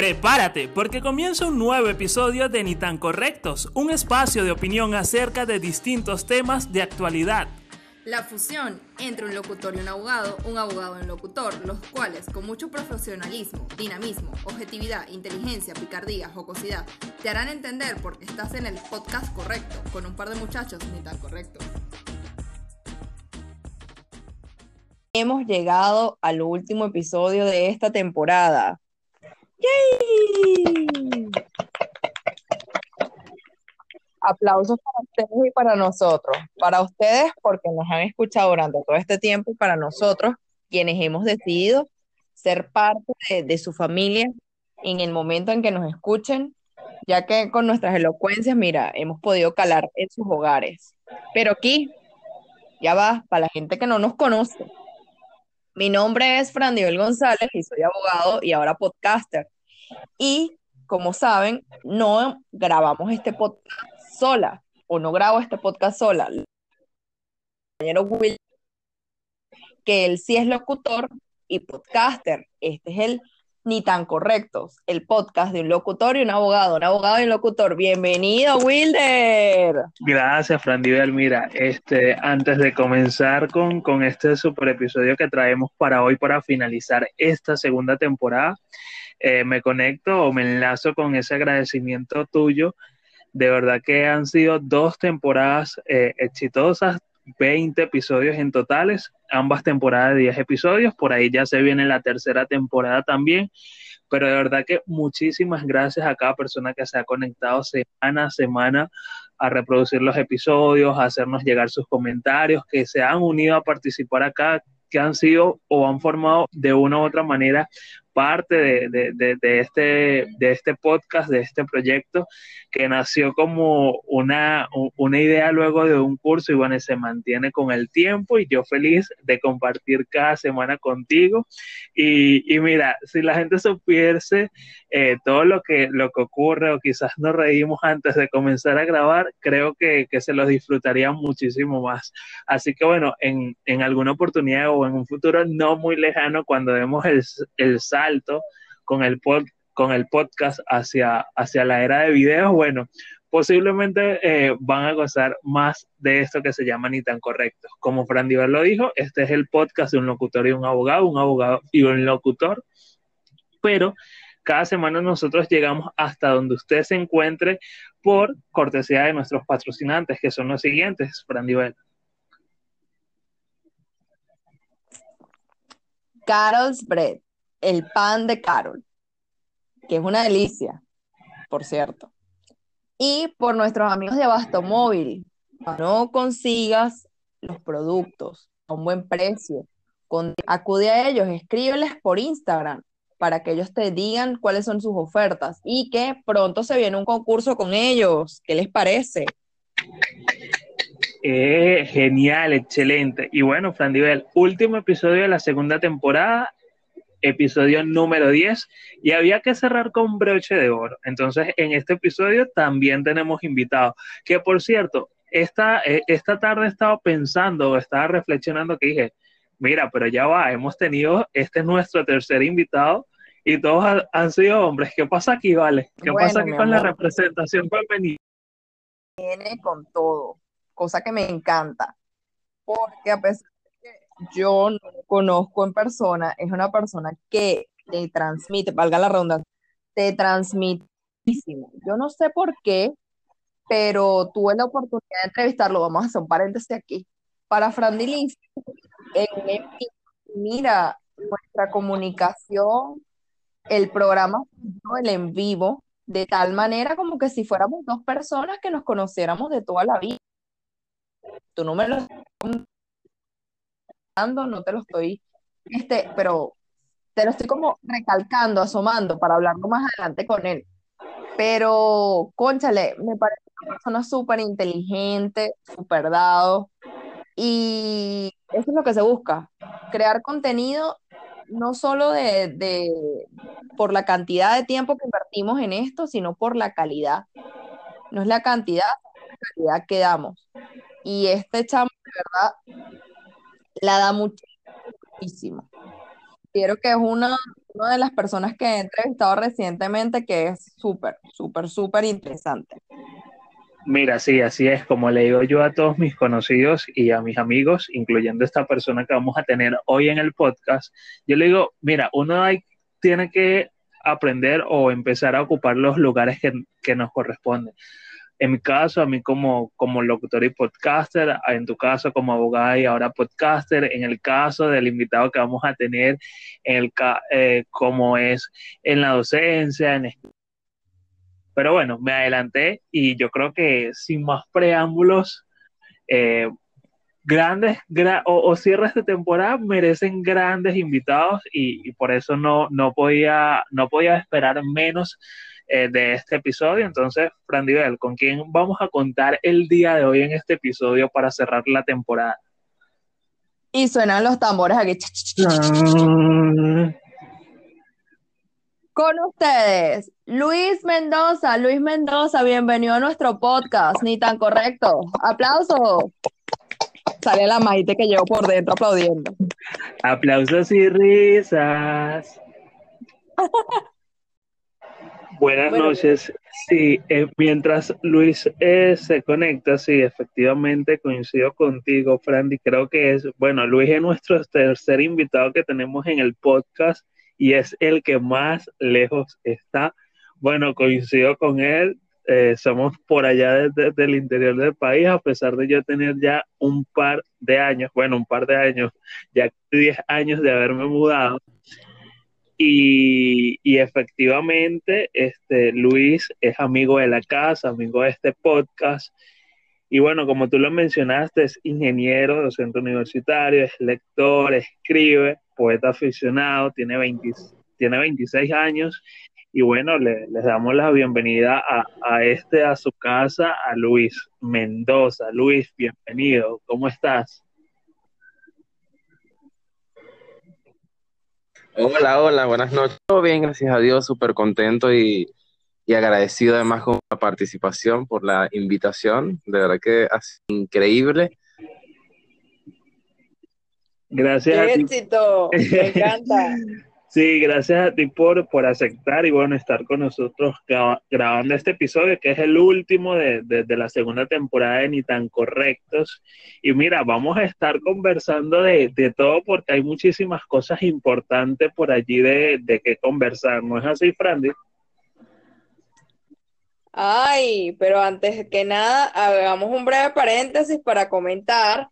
Prepárate, porque comienza un nuevo episodio de Ni tan Correctos, un espacio de opinión acerca de distintos temas de actualidad. La fusión entre un locutor y un abogado, un abogado y un locutor, los cuales con mucho profesionalismo, dinamismo, objetividad, inteligencia, picardía, jocosidad, te harán entender por qué estás en el podcast correcto, con un par de muchachos ni tan correctos. Hemos llegado al último episodio de esta temporada. ¡Yay! Aplausos para ustedes y para nosotros. Para ustedes porque nos han escuchado durante todo este tiempo y para nosotros quienes hemos decidido ser parte de, de su familia en el momento en que nos escuchen, ya que con nuestras elocuencias, mira, hemos podido calar en sus hogares. Pero aquí, ya va, para la gente que no nos conoce, mi nombre es Fran Nivel González y soy abogado y ahora podcaster. Y como saben, no grabamos este podcast sola o no grabo este podcast sola. El compañero Will, que él sí es locutor y podcaster. Este es el Ni tan correctos, el podcast de un locutor y un abogado, un abogado y un locutor. Bienvenido, Wilder. Gracias, Fran. Mira, este, antes de comenzar con, con este super episodio que traemos para hoy, para finalizar esta segunda temporada, eh, me conecto o me enlazo con ese agradecimiento tuyo. De verdad que han sido dos temporadas eh, exitosas, 20 episodios en totales, ambas temporadas de 10 episodios, por ahí ya se viene la tercera temporada también, pero de verdad que muchísimas gracias a cada persona que se ha conectado semana a semana a reproducir los episodios, a hacernos llegar sus comentarios, que se han unido a participar acá, que han sido o han formado de una u otra manera parte de, de, de, este, de este podcast, de este proyecto, que nació como una, una idea luego de un curso y bueno, se mantiene con el tiempo y yo feliz de compartir cada semana contigo. Y, y mira, si la gente supiese eh, todo lo que, lo que ocurre o quizás nos reímos antes de comenzar a grabar, creo que, que se los disfrutarían muchísimo más. Así que bueno, en, en alguna oportunidad o en un futuro no muy lejano, cuando demos el, el salto con el, pod, con el podcast hacia, hacia la era de videos, bueno, posiblemente eh, van a gozar más de esto que se llama ni tan correctos. Como Fran Diver lo dijo, este es el podcast de un locutor y un abogado, un abogado y un locutor, pero cada semana nosotros llegamos hasta donde usted se encuentre por cortesía de nuestros patrocinantes, que son los siguientes, Fran Diver. Carol's Bread, el pan de Carol, que es una delicia, por cierto. Y por nuestros amigos de Abasto Móvil, no consigas los productos a un buen precio, acude a ellos, escríbeles por Instagram para que ellos te digan cuáles son sus ofertas y que pronto se viene un concurso con ellos. ¿Qué les parece? Eh, genial, excelente. Y bueno, Fran Divel, último episodio de la segunda temporada, episodio número 10, y había que cerrar con broche de oro. Entonces, en este episodio también tenemos invitados, que por cierto, esta, esta tarde estaba pensando, estaba reflexionando que dije, mira, pero ya va, hemos tenido, este es nuestro tercer invitado, y todos ha, han sido hombres. ¿Qué pasa aquí, Vale? ¿Qué Bueno, pasa aquí con la representación femenina? Viene con todo, cosa que me encanta, porque a pesar yo no conozco en persona, es una persona que te transmite, valga la redundancia, te transmite muchísimo. Yo no sé por qué, pero tuve la oportunidad de entrevistarlo. Vamos a hacer un paréntesis aquí. Para Fran Dilins, en mira, nuestra comunicación, el programa, el en vivo, de tal manera como que si fuéramos dos personas que nos conociéramos de toda la vida. Me lo contando, no te lo estoy, este, pero te lo estoy como recalcando, asomando para hablarlo más adelante con él. Pero, cónchale, me parece una persona súper inteligente, súper dado, y eso es lo que se busca, crear contenido no solo de, de, por la cantidad de tiempo que invertimos en esto, sino por la calidad. No es la cantidad, la calidad que damos. Y este chamo, de verdad, la da muchísimo. Quiero que es una, una de las personas que he entrevistado recientemente que es súper, súper, súper interesante. Mira, sí, así es, como le digo yo a todos mis conocidos y a mis amigos, incluyendo esta persona que vamos a tener hoy en el podcast, yo le digo, mira, uno tiene que aprender o empezar a ocupar los lugares que, que nos corresponden en mi caso, a mí como, como locutor y podcaster, en tu caso como abogada y ahora podcaster, en el caso del invitado que vamos a tener, en el eh, como es en la docencia, en pero bueno, me adelanté y yo creo que sin más preámbulos, eh, grandes o, cierres de temporada merecen grandes invitados y, por eso no, no, podía, no podía esperar menos eh, de este episodio. Entonces, Frandivel, ¿con quién vamos a contar el día de hoy en este episodio para cerrar la temporada? Y suenan los tambores aquí. Con ustedes, Luis Mendoza. Luis Mendoza, bienvenido a nuestro podcast, ni tan correcto. Aplauso. Sale la maite que llevo por dentro aplaudiendo. Aplausos y risas. Buenas noches. Sí, eh, mientras Luis eh, se conecta, sí, efectivamente coincido contigo, Frandy. Creo que es, bueno, Luis es nuestro tercer invitado que tenemos en el podcast y es el que más lejos está. Bueno, coincido con él. Eh, somos por allá desde, el interior del país, a pesar de yo tener ya un par de años, bueno, un par de años, ya 10 años de haberme mudado. Y, efectivamente, este, Luis es amigo de la casa, amigo de este podcast. Y bueno, como tú lo mencionaste, es ingeniero, docente universitario, es lector, escribe, poeta aficionado, tiene, tiene 26 años. Y bueno, le, les damos la bienvenida a, a este, a su casa, a Luis Mendoza. Luis, bienvenido. ¿Cómo estás? Hola, hola, buenas noches. Todo bien, gracias a Dios, súper contento y, agradecido además con la participación, por la invitación. De verdad que sido increíble. Gracias. ¡Qué éxito! Me encanta. Sí, gracias a ti por, por aceptar y bueno, estar con nosotros grabando este episodio, que es el último de, la segunda temporada de Ni tan Correctos. Y mira, vamos a estar conversando de, todo porque hay muchísimas cosas importantes por allí de, de qué conversar, ¿no es así, Frandy? Ay, pero antes que nada, hagamos un breve paréntesis para comentar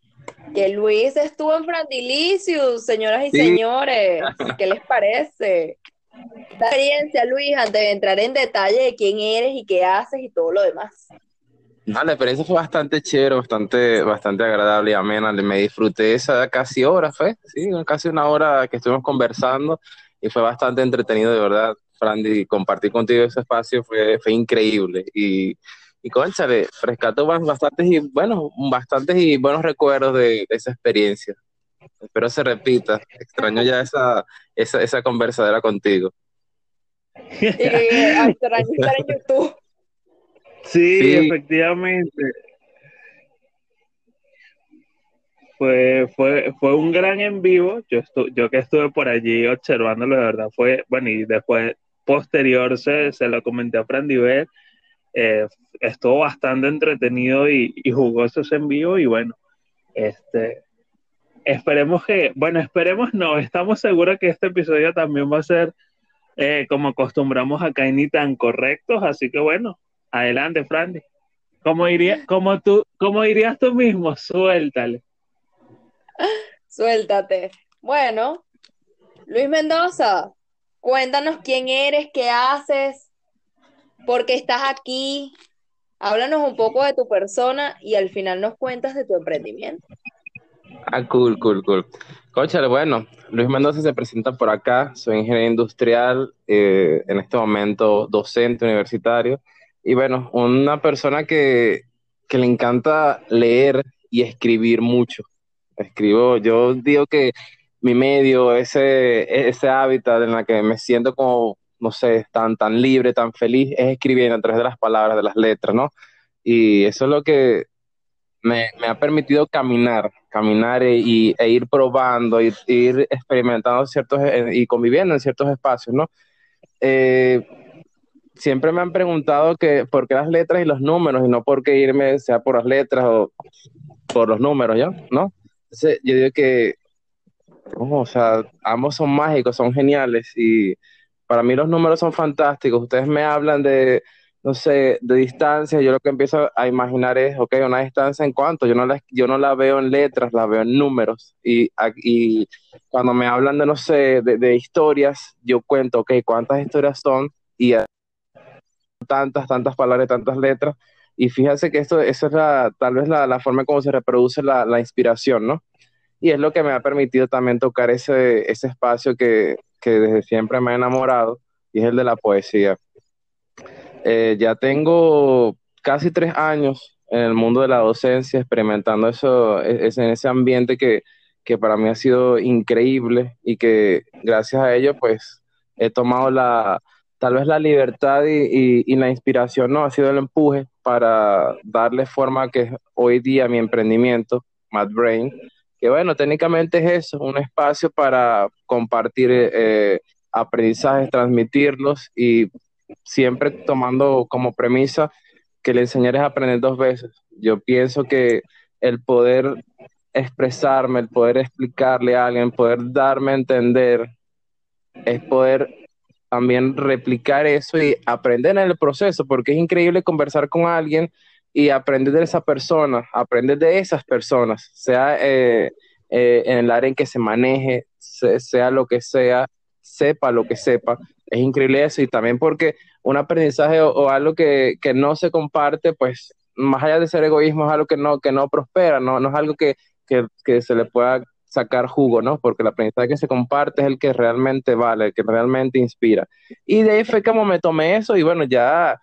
que Luis estuvo en Frandilicius, señoras y señores. ¿Qué les parece? La experiencia, Luis, antes de entrar en detalle de quién eres y qué haces y todo lo demás. No, la experiencia fue bastante chévere, bastante, bastante agradable y amena. Me disfruté esa casi hora, fue, sí, casi una hora que estuvimos conversando y fue bastante entretenido, de verdad, Frandy. Compartir contigo ese espacio fue, fue increíble. Y y conchale, rescato bastantes y bueno, bastantes y buenos recuerdos de, esa experiencia. Espero se repita. Extraño ya esa, esa, esa conversadera contigo. extraño estar en YouTube. Sí, efectivamente. Fue, fue, fue un gran en vivo. Yo, yo que estuve por allí observándolo, de verdad, fue, bueno, y después, posterior, se, se lo comenté a Fran Diver eh, estuvo bastante entretenido y, jugoso ese envío y bueno, este, esperemos que, bueno, esperemos no, estamos seguros que este episodio también va a ser eh, como acostumbramos acá en ni tan correctos, así que bueno, adelante, Frandy. Como, diría, como, tú, como dirías tú mismo, suéltale. Suéltate. Bueno, Luis Mendoza, cuéntanos quién eres, qué haces, porque estás aquí. Háblanos un poco de tu persona y al final nos cuentas de tu emprendimiento. Ah, cool, cool, cool. Conchale, bueno, Luis Mendoza se presenta por acá, soy ingeniero industrial, eh, en este momento docente universitario, y bueno, una persona que, que le encanta leer y escribir mucho. Escribo, yo digo que mi medio, ese, ese hábitat en el que me siento como no sé, tan, tan libre, tan feliz, es escribiendo a través de las palabras, de las letras, ¿no? Y eso es lo que me, ha permitido caminar, caminar e, y, e ir probando, ir, ir experimentando ciertos eh, y conviviendo en ciertos espacios, ¿no? Eh, siempre me han preguntado que por qué las letras y los números y no por qué irme sea por las letras o por los números, ¿ya? ¿No? Yo digo que, o sea, ambos son mágicos, son geniales y para mí los números son fantásticos. Ustedes me hablan de, no sé, de distancia, yo lo que empiezo a imaginar es, ok, una distancia en cuánto, yo no la, yo no la veo en letras, la veo en números. Y, y cuando me hablan de, no sé, de, historias, yo cuento, ok, cuántas historias son y tantas, tantas palabras, tantas letras. Y fíjense que esto, eso es la, tal vez la, la forma como se reproduce la, la, inspiración, ¿no? Y es lo que me ha permitido también tocar ese, ese espacio que, que desde siempre me ha enamorado, y es el de la poesía. Eh, ya tengo casi tres años en el mundo de la docencia, experimentando eso, e, es, en ese ambiente que, que para mí ha sido increíble y que gracias a ello, pues, he tomado la, tal vez la libertad y, y, la inspiración, ¿no? Ha sido el empuje para darle forma a que hoy día mi emprendimiento, Mad Brain, que bueno, técnicamente es eso, un espacio para compartir eh, aprendizajes, transmitirlos y siempre tomando como premisa que le enseñar es aprender dos veces. Yo pienso que el poder expresarme, el poder explicarle a alguien, poder darme a entender, es poder también replicar eso y aprender en el proceso, porque es increíble conversar con alguien y aprender de esa persona, aprender de esas personas, sea eh, eh, en el área en que se maneje, sea lo que sea, sepa lo que sepa. Es increíble eso y también porque un aprendizaje o, algo que, no se comparte, pues más allá de ser egoísmo, es algo que no, que no prospera, no, no es algo que, que se le pueda sacar jugo, ¿no? Porque el aprendizaje que se comparte es el que realmente vale, el que realmente inspira. Y de ahí fue como me tomé eso y bueno, ya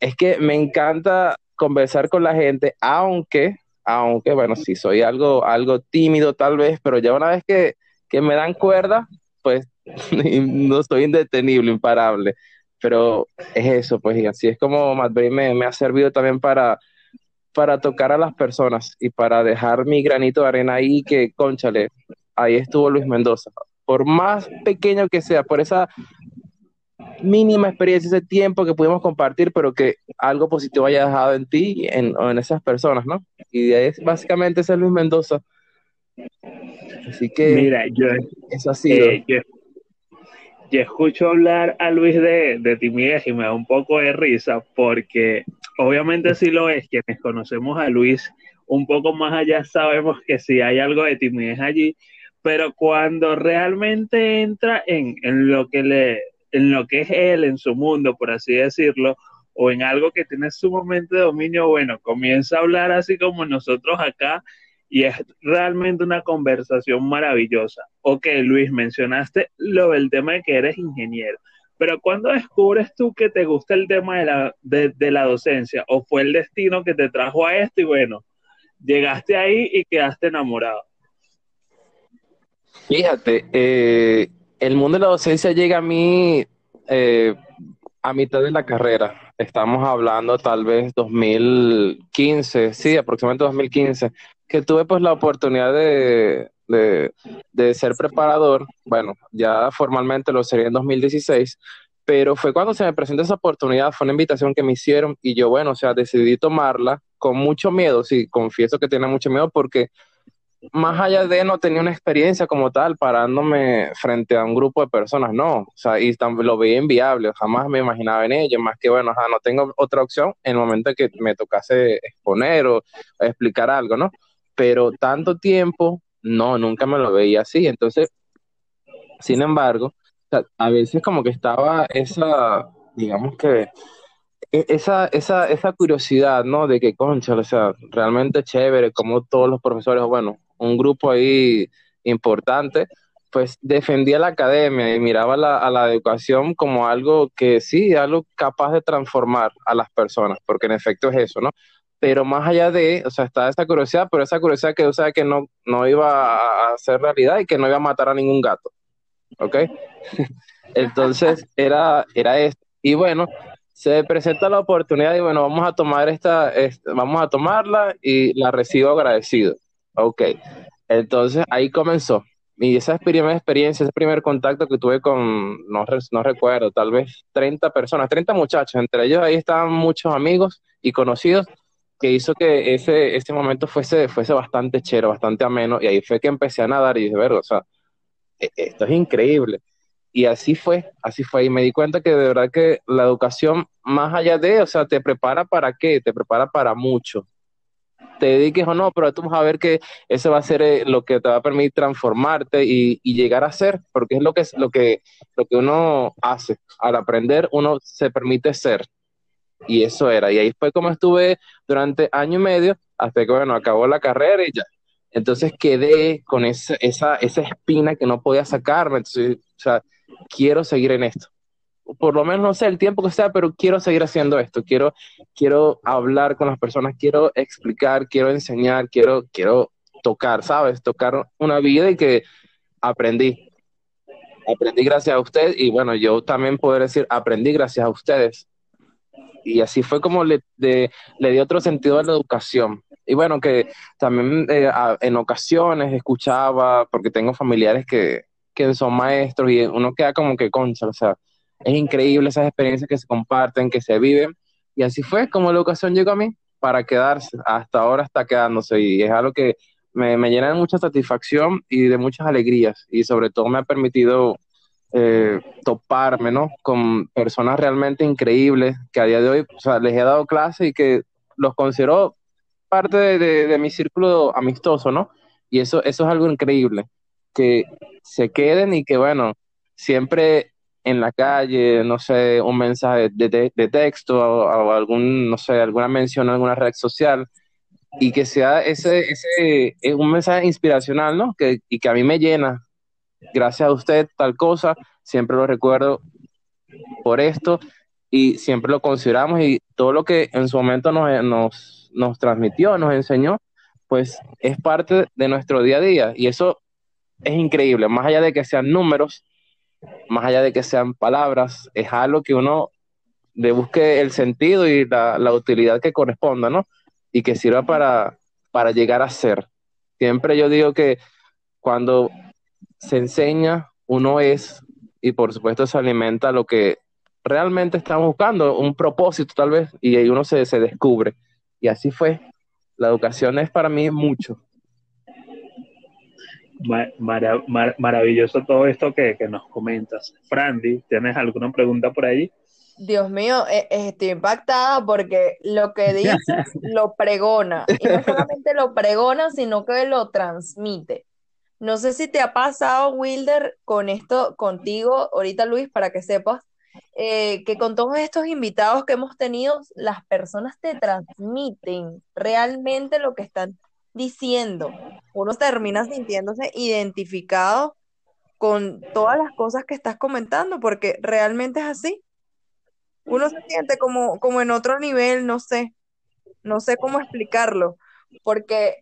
es que me encanta conversar con la gente, aunque, aunque, bueno, sí soy algo, algo tímido tal vez, pero ya una vez que, me dan cuerda, pues no estoy indetenible, imparable. Pero es eso, pues, y así es como Madrid me, me ha servido también para, para tocar a las personas y para dejar mi granito de arena ahí que, conchale, ahí estuvo Luis Mendoza. Por más pequeño que sea, por esa mínima experiencia, ese tiempo que pudimos compartir, pero que algo positivo haya dejado en ti en, o en esas personas, ¿no? Y de ahí es, básicamente ese es Luis Mendoza. Así que Mira, yo, eso ha sido. Eh, yo, escucho hablar a Luis de, de timidez y me da un poco de risa porque obviamente sí lo es, quienes conocemos a Luis un poco más allá sabemos que sí hay algo de timidez allí, pero cuando realmente entra en, en lo que le en lo que es él, en su mundo, por así decirlo, o en algo que tiene sumamente dominio, bueno, comienza a hablar así como nosotros acá y es realmente una conversación maravillosa. Ok, Luis, mencionaste lo del tema de que eres ingeniero, pero ¿cuándo descubres tú que te gusta el tema de la, de, la docencia? ¿O fue el destino que te trajo a esto y bueno, llegaste ahí y quedaste enamorado? Fíjate, eh, el mundo de la docencia llega a mí eh, a mitad de la carrera. Estamos hablando tal vez 2015, sí, aproximadamente 2015, que tuve pues la oportunidad de, de, ser preparador. Bueno, ya formalmente lo sería en 2016, pero fue cuando se me presentó esa oportunidad, fue una invitación que me hicieron y yo, bueno, o sea, decidí tomarla con mucho miedo, sí, confieso que tenía mucho miedo porque más allá de no tenía una experiencia como tal parándome frente a un grupo de personas, no, o sea, y lo veía inviable, jamás me imaginaba en ello, más que bueno, no tengo otra opción en el momento que me tocase exponer o explicar algo, ¿no? Pero tanto tiempo, no, nunca me lo veía así, entonces, sin embargo, a veces como que estaba esa, digamos que, e, esa, esa, esa curiosidad, ¿no? De que, concha, o sea, realmente chévere, como todos los profesores, bueno, un grupo ahí importante, pues defendía la academia y miraba a la educación como algo que sí, algo capaz de transformar a las personas, porque en efecto es eso, ¿no? Pero más allá de, o sea, está esa curiosidad, pero esa curiosidad que, o sea, que no, no iba a ser realidad y que no iba a matar a ningún gato, ¿ok? Entonces, era, era esto. Y bueno, se presenta la oportunidad y bueno, vamos a tomar esta, vamos a tomarla y la recibo agradecido. Ok, entonces ahí comenzó. Y esa primera experiencia, ese primer contacto que tuve con, no, no recuerdo, tal vez 30 personas, 30 muchachos, entre ellos ahí estaban muchos amigos y conocidos, que hizo que ese, ese momento fuese, fuese bastante chero, bastante ameno, y ahí fue que empecé a nadar y dije, verga, o sea, e, esto es increíble. Y así fue, así fue. Y me di cuenta que de verdad que la educación, más allá de, o sea, te prepara para qué, te prepara para mucho. Te dediques o no, pero tú vas a ver que eso va a ser eh, lo que te va a permitir transformarte y, llegar a ser, porque es lo que, lo, que, lo que uno hace. Al aprender, uno se permite ser. Y eso era. Y ahí fue como estuve durante año y medio, hasta que, bueno, acabó la carrera y ya. Entonces quedé con esa, esa, esa espina que no podía sacarme. Entonces, o sea, quiero seguir en esto. Por lo menos no sé el tiempo que sea, pero quiero seguir haciendo esto. Quiero, quiero hablar con las personas, quiero explicar, quiero enseñar, quiero, quiero tocar, ¿sabes? Tocar una vida y que aprendí. Aprendí gracias a usted y bueno, yo también puedo decir, aprendí gracias a ustedes. Y así fue como le, le di otro sentido a la educación. Y bueno, que también eh, en ocasiones escuchaba, porque tengo familiares que, que son maestros y uno queda como que concha, o sea, es increíble esas experiencias que se comparten, que se viven. Y así fue como la educación llegó a mí para quedarse. Hasta ahora está quedándose y es algo que me, me llena de mucha satisfacción y de muchas alegrías. Y sobre todo me ha permitido eh, toparme, ¿no? Con personas realmente increíbles que a día de hoy, o sea, les he dado clase y que los considero parte de, de mi círculo amistoso, ¿no? Y eso, eso es algo increíble que se queden y que, bueno, siempre en la calle, no sé, un mensaje de, de, texto o, algún, no sé, alguna mención en alguna red social y que sea ese, ese, un mensaje inspiracional, ¿no? Que, y que a mí me llena. Gracias a usted, tal cosa, siempre lo recuerdo por esto y siempre lo consideramos y todo lo que en su momento nos, nos, nos transmitió, nos enseñó, pues es parte de nuestro día a día y eso es increíble, más allá de que sean números, más allá de que sean palabras, es algo que uno le busque el sentido y la, utilidad que corresponda, ¿no? Y que sirva para, para llegar a ser. Siempre yo digo que cuando se enseña, uno es, y por supuesto se alimenta lo que realmente estamos buscando, un propósito tal vez, y ahí uno se, se descubre. Y así fue. La educación es para mí mucho maravilloso todo esto que, nos comentas. Frandy, ¿tienes alguna pregunta por ahí? Dios mío, eh, eh, estoy impactada porque lo que dices lo pregona. Y no solamente lo pregona, sino que lo transmite. No sé si te ha pasado, Wilder, con esto contigo, ahorita Luis, para que sepas, eh, que con todos estos invitados que hemos tenido, las personas te transmiten realmente lo que están diciendo. Uno termina sintiéndose identificado con todas las cosas que estás comentando, porque realmente es así. Uno se siente como, como en otro nivel, no sé, no sé cómo explicarlo, porque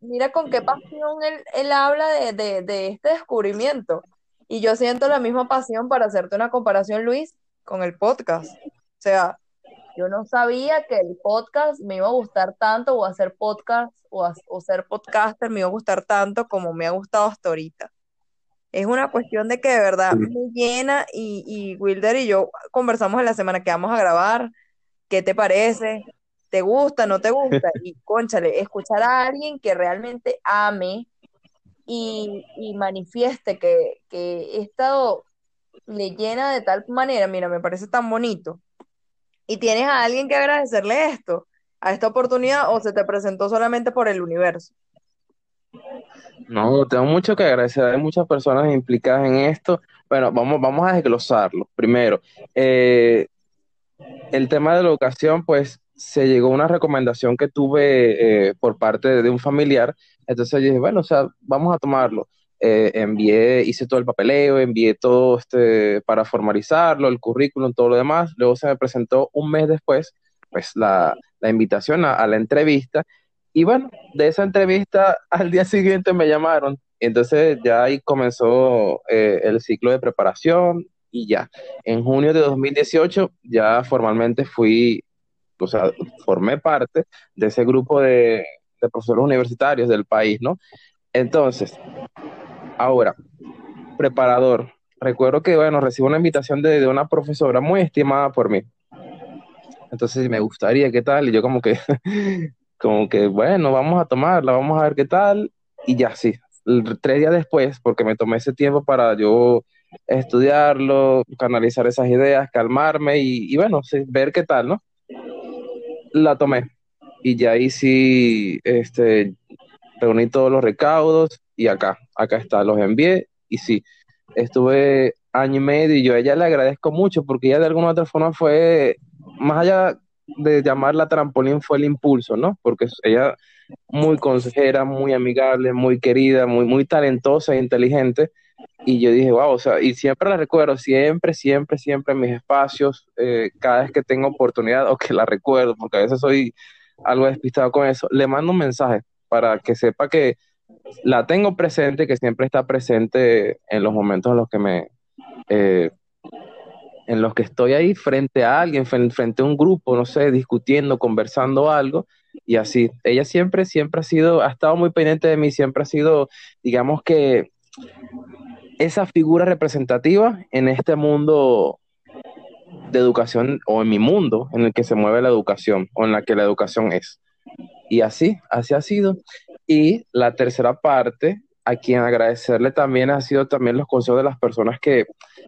mira con qué pasión él, habla de, de este descubrimiento. Y yo siento la misma pasión para hacerte una comparación, Luis, con el podcast. O sea, yo no sabía que el podcast me iba a gustar tanto, o hacer podcast, o, ser podcaster me iba a gustar tanto como me ha gustado hasta ahorita. Es una cuestión de que de verdad me llena y, y Wilder y yo conversamos en la semana que vamos a grabar. ¿Qué te parece? ¿Te gusta? ¿No te gusta? Y conchale, escuchar a alguien que realmente ame y, y manifieste que, que estado le llena de tal manera, mira, me parece tan bonito y tienes a alguien que agradecerle esto, a esta oportunidad, o se te presentó solamente por el universo. No, tengo mucho que agradecer. Hay muchas personas implicadas en esto. Bueno, vamos, vamos a desglosarlo. Primero, eh, el tema de la educación, pues se llegó una recomendación que tuve eh, por parte de, un familiar. Entonces yo dije, bueno, o sea, vamos a tomarlo. Eh, envié, hice todo el papeleo, envié todo este para formalizarlo, el currículum, todo lo demás. Luego se me presentó un mes después, pues la, invitación a, la entrevista. Y bueno, de esa entrevista al día siguiente me llamaron. Entonces ya ahí comenzó eh, el ciclo de preparación. y ya. En junio de 2018 ya formalmente fui, o sea, formé parte de ese grupo de profesores universitarios del país, ¿no? Entonces, ahora, preparador. Recuerdo que, bueno, recibo una invitación de, de una profesora muy estimada por mí. Entonces, me gustaría, ¿qué tal? Y yo como que, como que, bueno, vamos a tomarla, vamos a ver qué tal. Y ya, sí, tres días después, porque me tomé ese tiempo para yo estudiarlo, canalizar esas ideas, calmarme y, bueno, ver qué tal, ¿no? La tomé. Y ya ahí sí, este, reuní todos los recaudos y acá, acá está, los envié y sí, estuve año y medio y yo a ella le agradezco mucho porque ella de alguna otra forma fue, más allá de llamarla trampolín, fue el impulso, ¿no? Porque ella muy consejera, muy amigable, muy querida, muy, muy talentosa e inteligente. Y yo dije, wow, o sea, y siempre la recuerdo, siempre, siempre, siempre en mis espacios, eh, cada vez que tengo oportunidad o que la recuerdo, porque a veces soy algo despistado con eso, le mando un mensaje para que sepa que la tengo presente, que siempre está presente en los momentos en los que me, eh, en los que estoy ahí frente a alguien, frente a un grupo, no sé, discutiendo, conversando algo, y así. Ella siempre, siempre ha sido, ha estado muy pendiente de mí, siempre ha sido, digamos que, esa figura representativa en este mundo de educación, o en mi mundo en el que se mueve la educación, o en la que la educación es. Y así, así ha sido. Y la tercera parte, a quien agradecerle también ha sido también los consejos de las personas que,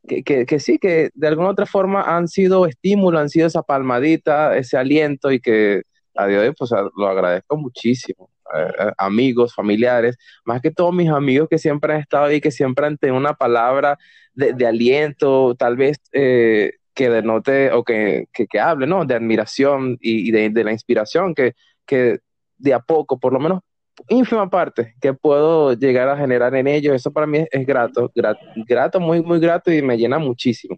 que, que, sí, que de alguna otra forma han sido estímulo, han sido esa palmadita, ese aliento y que a Dios pues lo agradezco muchísimo. Eh, eh, amigos, familiares, más que todos mis amigos que siempre han estado ahí, que siempre han tenido una palabra de, de aliento, tal vez eh, que denote o que, que, que, hable, ¿no? De admiración y, y de, de, la inspiración que, que de a poco, por lo menos ínfima parte que puedo llegar a generar en ellos, eso para mí es, es grato, grato, grato, muy, muy grato y me llena muchísimo.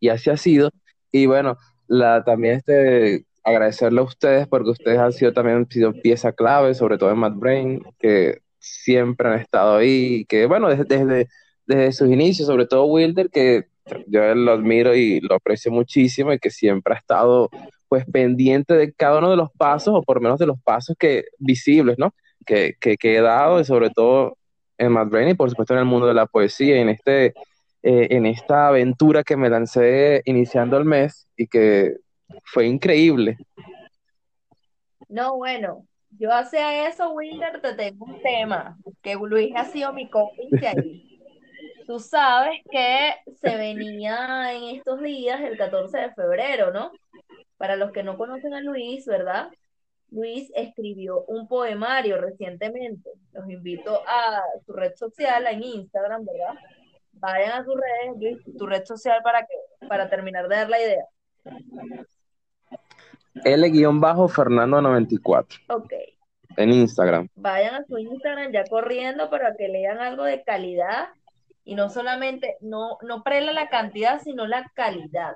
Y así ha sido. Y bueno, la, también este, agradecerle a ustedes porque ustedes han sido también sido pieza clave, sobre todo en Mad Brain, que siempre han estado ahí, que bueno, desde, desde, desde sus inicios, sobre todo Wilder, que yo lo admiro y lo aprecio muchísimo y que siempre ha estado pues pendiente de cada uno de los pasos, o por lo menos de los pasos que visibles, ¿no? Que, que, he dado, y sobre todo en Mad Brain y por supuesto en el mundo de la poesía, y en, este, eh, en esta aventura que me lancé iniciando el mes y que fue increíble. No, bueno, yo hacia eso, Wilder, te tengo un tema, que Luis ha sido mi cómplice ahí. Tú sabes que se venía en estos días, el 14 de febrero, ¿no? Para los que no conocen a Luis, ¿verdad? Luis escribió un poemario recientemente. Los invito a su red social, en Instagram, ¿verdad? Vayan a sus redes, Luis, tu red social para que, para terminar de dar la idea. L-Fernando94. Ok. En Instagram. Vayan a su Instagram ya corriendo para que lean algo de calidad y no solamente, no, no prela la cantidad, sino la calidad.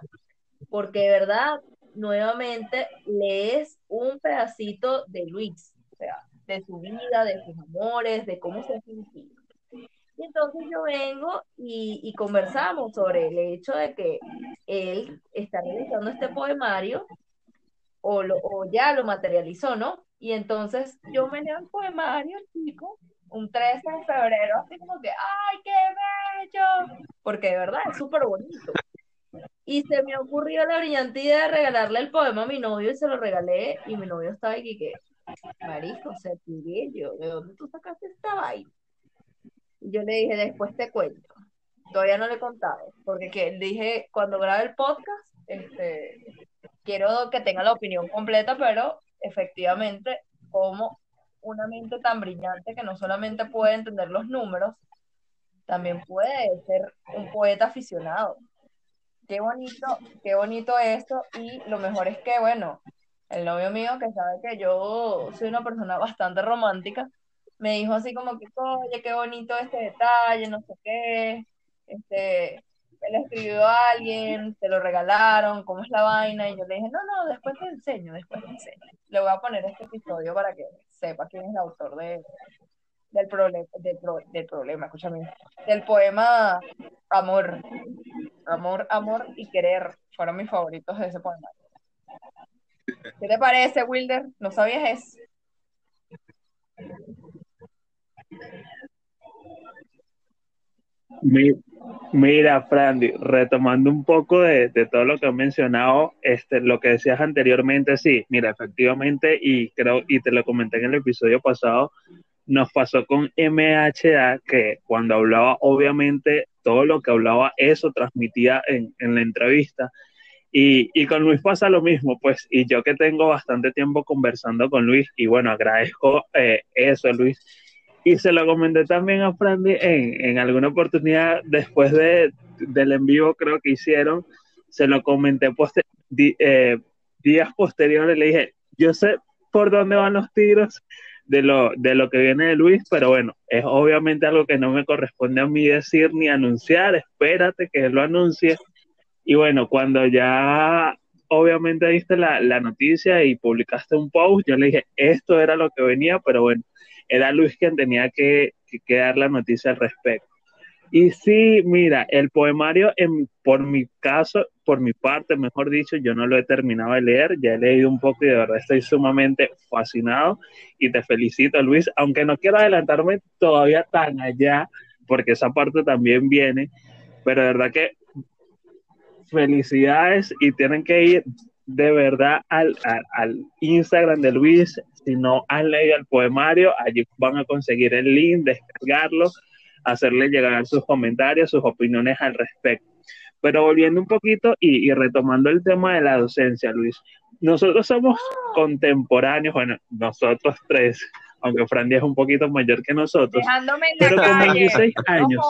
Porque de verdad, nuevamente lees un pedacito de Luis, o sea, de su vida, de sus amores, de cómo se ha sentido. Y entonces yo vengo y, y, conversamos sobre el hecho de que él está realizando este poemario o, lo, o ya lo materializó, ¿no? Y entonces yo me leo el poemario, chico, un 13 de febrero, así como que, ¡ay, qué bello! Porque de verdad es súper bonito. Y se me ocurrió la brillante idea de regalarle el poema a mi novio y se lo regalé y mi novio estaba aquí que, marico, o sea, yo, ¿de dónde tú sacaste esta vaina? Y yo le dije, después te cuento. Todavía no le he contado, porque que dije, cuando grabe el podcast, este, quiero que tenga la opinión completa, pero efectivamente, como una mente tan brillante que no solamente puede entender los números, también puede ser un poeta aficionado. Qué bonito, qué bonito esto, y lo mejor es que, bueno, el novio mío, que sabe que yo soy una persona bastante romántica, me dijo así como que, oye, qué bonito este detalle, no sé qué, este, le escribió a alguien, te lo regalaron, cómo es la vaina, y yo le dije, no, no, después te enseño, después te enseño. Le voy a poner este episodio para que sepa quién es el autor de, del problema, del, del problema, escúchame, del poema Amor. Amor, amor y querer fueron mis favoritos de ese poema. ¿Qué te parece, Wilder? ¿No sabías eso? Mira, Frandy, retomando un poco de, todo lo que has mencionado, este, lo que decías anteriormente, sí, mira, efectivamente, y creo, y te lo comenté en el episodio pasado, nos pasó con MHA que cuando hablaba, obviamente, todo lo que hablaba, eso transmitía en, la entrevista. Y, con Luis pasa lo mismo, pues, y yo que tengo bastante tiempo conversando con Luis, y bueno, agradezco eh, eso, Luis y se lo comenté también a Frandy en, en alguna oportunidad después de, del en vivo, creo que hicieron. Se lo comenté eh, días posteriores. Le dije, yo sé por dónde van los tiros de lo, de lo que viene de Luis, pero bueno, es obviamente algo que no me corresponde a mí decir ni anunciar. Espérate que él lo anuncie. Y bueno, cuando ya obviamente viste la, la noticia y publicaste un post, yo le dije, esto era lo que venía, pero bueno era Luis quien tenía que, dar la noticia al respecto. Y sí, mira, el poemario, en, por mi caso, por mi parte, mejor dicho, yo no lo he terminado de leer, ya he leído un poco y de verdad estoy sumamente fascinado y te felicito, Luis, aunque no quiero adelantarme todavía tan allá, porque esa parte también viene, pero de verdad que felicidades y tienen que ir de verdad al, al Instagram de Luis, si no han leído el poemario, allí van a conseguir el link, descargarlo, hacerle llegar sus comentarios, sus opiniones al respecto. Pero volviendo un poquito y, retomando el tema de la docencia, Luis, nosotros somos contemporáneos, bueno, nosotros tres, aunque Frandy es un poquito mayor que nosotros, pero con 26 años.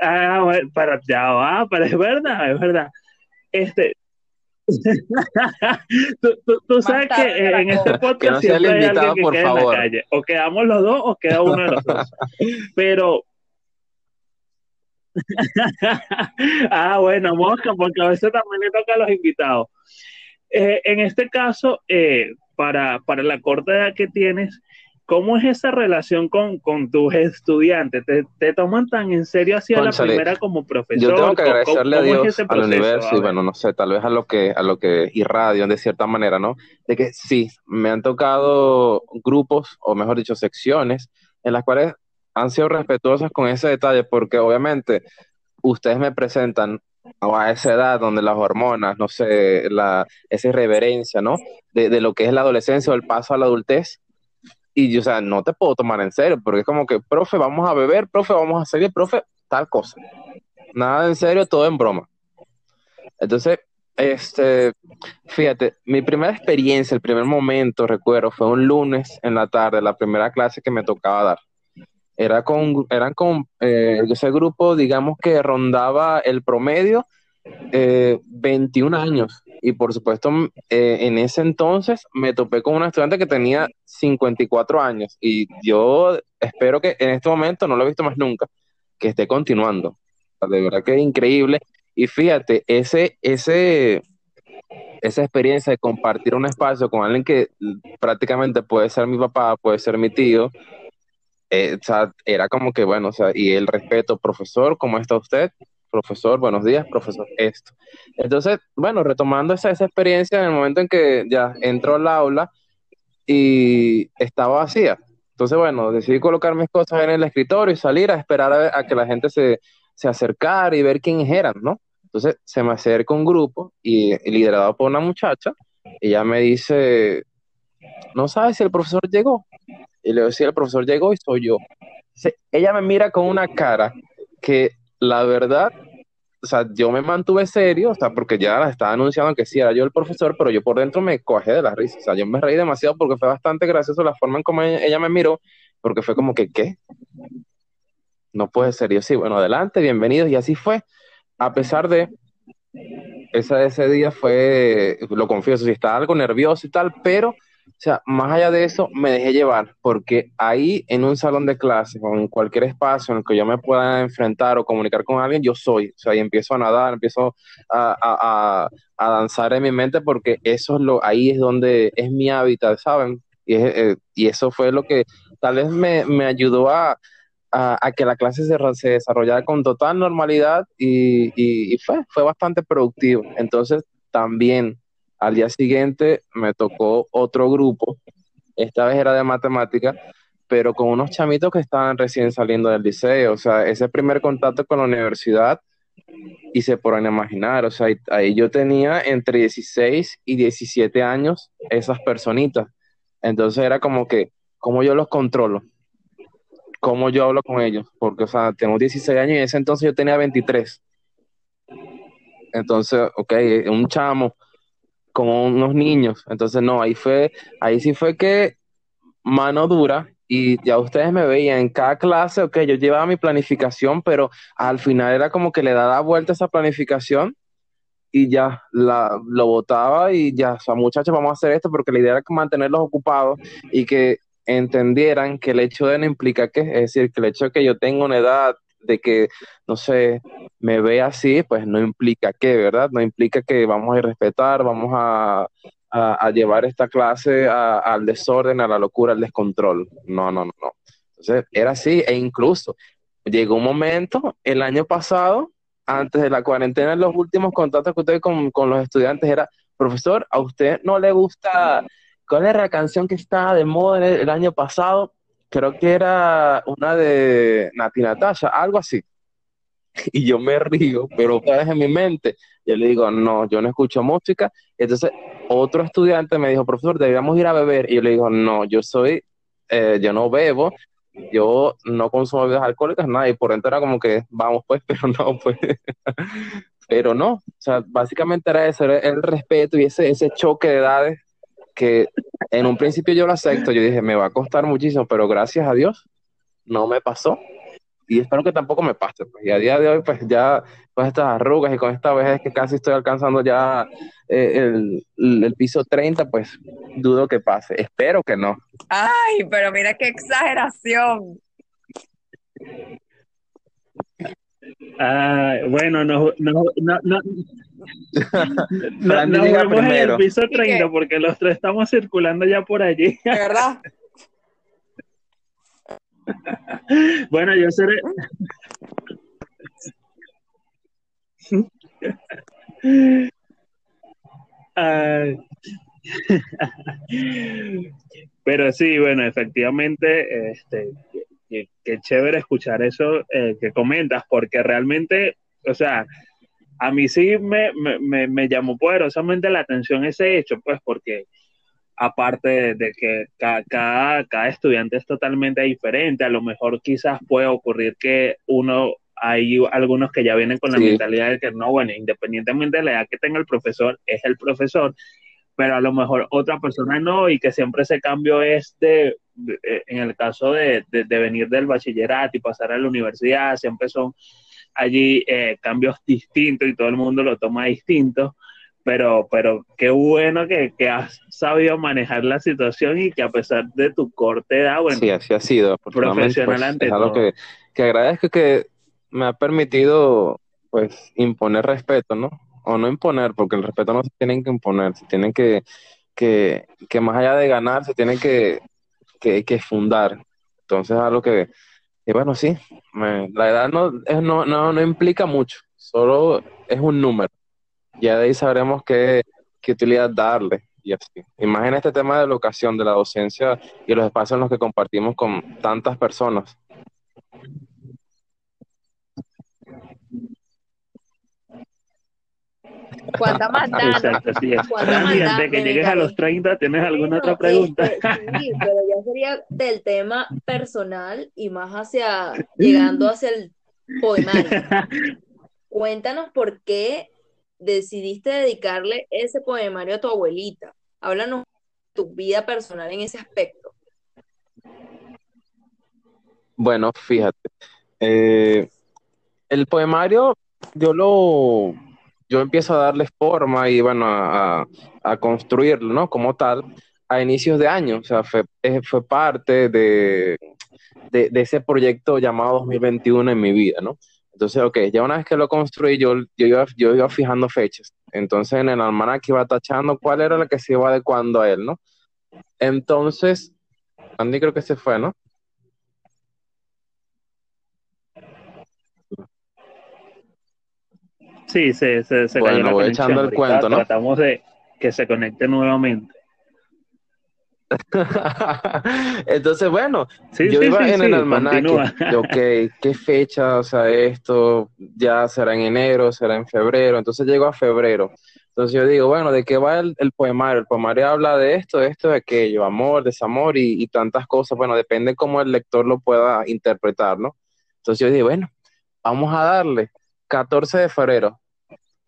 ah, bueno, para, ya va, pero es verdad, es verdad. Este, tú, sabes que en este podcast siempre hay alguien que queda en la calle. O quedamos los dos o queda uno de los dos. Pero. ah, bueno, mosca, porque a veces también le toca a los invitados. Eh, en este caso, eh, para, para la corta edad que tienes, ¿Cómo es esa relación con, tus estudiantes? ¿Te, toman tan en serio así a la primera como profesor? Yo tengo que agradecerle a Dios, al universo y bueno, no sé, tal vez a lo que a lo que irradian de cierta manera, ¿no? De que sí, me han tocado grupos, o mejor dicho, secciones, en las cuales han sido respetuosas con ese detalle, porque obviamente ustedes me presentan a esa edad donde las hormonas, no sé, la, esa irreverencia, ¿no? De, de lo que es la adolescencia o el paso a la adultez, y, o sea, no te puedo tomar en serio, porque es como que, profe, vamos a beber, profe, vamos a salir, profe, tal cosa. Nada en serio, todo en broma. Entonces, este, fíjate, mi primera experiencia, el primer momento, recuerdo, fue un lunes en la tarde, la primera clase que me tocaba dar. Era con, eran con eh, ese grupo, digamos que rondaba el promedio, eh, 21 años. Y por supuesto, eh, en ese entonces me topé con una estudiante que tenía 54 años y yo espero que en este momento, no lo he visto más nunca, que esté continuando. De verdad que increíble. Y fíjate, ese, ese, esa experiencia de compartir un espacio con alguien que prácticamente puede ser mi papá, puede ser mi tío, eh, era como que, bueno, o sea, y el respeto, profesor, ¿cómo está usted? Profesor, buenos días, profesor, esto. Entonces, bueno, retomando esa, esa experiencia en el momento en que ya entró al aula y estaba vacía. Entonces, bueno, decidí colocar mis cosas en el escritorio y salir a esperar a, que la gente se, se, acercara y ver quiénes eran, ¿no? Entonces, se me acerca un grupo y, liderado por una muchacha, ella me dice, no sabes si el profesor llegó. Y le digo, sí, el profesor llegó y soy yo. ella me mira con una cara que la verdad, o sea, yo me mantuve serio, o sea, porque ya estaba anunciando que sí era yo el profesor, pero yo por dentro me cogé de la risa, o sea, yo me reí demasiado porque fue bastante gracioso la forma en cómo ella, me miró, porque fue como que, ¿qué? No puede ser, yo sí, bueno, adelante, bienvenidos, y así fue, a pesar de, ese, día fue, lo confieso, sí estaba algo nervioso y tal, pero sea, más allá de eso, me dejé llevar, porque ahí en un salón de clases o en cualquier espacio en el que yo me pueda enfrentar o comunicar con alguien, yo soy. O sea, y empiezo a nadar, empiezo a, a, a, danzar en mi mente, porque eso es lo, ahí es donde es mi hábitat, ¿saben? Y, eh, y eso fue lo que tal vez me, me ayudó a, a, que la clase se, se, desarrollara con total normalidad y, y, fue, fue bastante productivo. Entonces, también al día siguiente me tocó otro grupo, esta vez era de matemática, pero con unos chamitos que estaban recién saliendo del liceo, o sea, ese primer contacto con la universidad y se podrán imaginar, o sea, ahí yo tenía entre 16 y 17 años esas personitas. Entonces era como que, ¿cómo yo los controlo? ¿Cómo yo hablo con ellos? Porque, o sea, tengo 16 años y en ese entonces yo tenía 23. Entonces, ok, un chamo como unos niños. Entonces, no, ahí fue, ahí sí fue que mano dura y ya ustedes me veían en cada clase, ok, yo llevaba mi planificación, pero al final era como que le daba vuelta esa planificación y ya la, lo votaba y ya, o sea, muchachos, vamos a hacer esto porque la idea era mantenerlos ocupados y que entendieran que el hecho de no implica que, es decir, que el hecho de que yo tenga una edad de que, no sé, me ve así, pues no implica que, ¿verdad? No implica que vamos a respetar, vamos a, llevar esta clase al desorden, a la locura, al descontrol. No, no, no. Entonces, era así, e incluso llegó un momento el año pasado antes de la cuarentena, los últimos contactos que tuve con, con los estudiantes era, profesor, ¿a usted no le gusta cuál era la canción que estaba de moda el, año pasado? Creo que era una de Nati Natasha, algo así. Y yo me río, pero otra vez en mi mente, yo le digo, no, yo no escucho música. Entonces, otro estudiante me dijo, profesor, deberíamos ir a beber. Y yo le digo, no, yo soy, eh, yo no bebo, yo no consumo bebidas alcohólicas, nada, y por dentro era como que vamos pues, pero no, pues, pero no, o sea, básicamente era eso, era el respeto y ese, ese choque de edades que en un principio yo lo acepto, yo dije, me va a costar muchísimo, pero gracias a Dios no me pasó y espero que tampoco me pase. Pues. Y a día de hoy, pues ya con estas arrugas y con esta vejez que casi estoy alcanzando ya eh, el, el, piso 30, pues dudo que pase. Espero que no. Ay, pero mira qué exageración. Ah, bueno, no, no, no, no, no nos vemos en el piso 30 porque los tres estamos circulando ya por allí. ¿De verdad? bueno, yo seré. Pero sí, bueno, efectivamente, este, qué, chévere escuchar eso eh, que comentas, porque realmente, o sea, a mí sí me, me, me, llamó poderosamente la atención ese hecho, pues porque aparte de, que cada, cada, estudiante es totalmente diferente, a lo mejor quizás puede ocurrir que uno, hay algunos que ya vienen con la mentalidad de que no, bueno, independientemente de la edad que tenga el profesor, es el profesor, pero a lo mejor otra persona no, y que siempre ese cambio es de, en el caso de, de, venir del bachillerato y pasar a la universidad, siempre son allí eh, cambios distintos y todo el mundo lo toma distinto pero, pero qué bueno que, has sabido manejar la situación y que a pesar de tu corte edad, bueno, sí, así ha sido, profesional pues, ante es algo que, que agradezco que me ha permitido, pues, imponer respeto, ¿no? O no imponer, porque el respeto no se tiene que imponer, se tienen que, que, que más allá de ganar, se tiene que, que, que fundar. Entonces, algo que, y bueno, sí, la edad no, no, no, no implica mucho, solo es un número ya de ahí sabremos qué, qué utilidad darle y así. Imagina este tema de la educación, de la docencia y los espacios en los que compartimos con tantas personas. ¿Cuánta más Exacto, sí Antes que llegues a los 30, ¿tienes alguna otra pregunta? sí, pero ya sería del tema personal y más hacia, llegando hacia el poemario. Cuéntanos por qué decidiste dedicarle ese poemario a tu abuelita. Háblanos de tu vida personal en ese aspecto. Bueno, fíjate. Eh, el poemario, yo lo, yo empiezo a darle forma y bueno, a, construirlo, ¿no? Como tal, a inicios de año. O sea, fue, fue parte de, de, de, ese proyecto llamado 2021 en mi vida, ¿no? Entonces, ok, ya una vez que lo construí, yo, yo, iba, yo iba fijando fechas. Entonces, en el almanaque iba tachando cuál era la que se iba adecuando a él, ¿no? Entonces, Andy creo que se fue, ¿no? Sí, se, se, se Bueno, cayó la voy conexión. echando el Ahorita cuento, ¿no? Tratamos de que se conecte nuevamente. Entonces, bueno, Sí, yo sí, iba sí, en el almanaque, de, ok, ¿qué fecha? O sea, esto ya será en enero, será en febrero. Entonces llego a febrero. Entonces yo digo, bueno, ¿de qué va el, el poemario? El poemario habla de esto, de esto, de aquello, amor, desamor y, y tantas cosas. Bueno, depende cómo el lector lo pueda interpretar, ¿no? Entonces yo dije, bueno, vamos a darle 14 de febrero.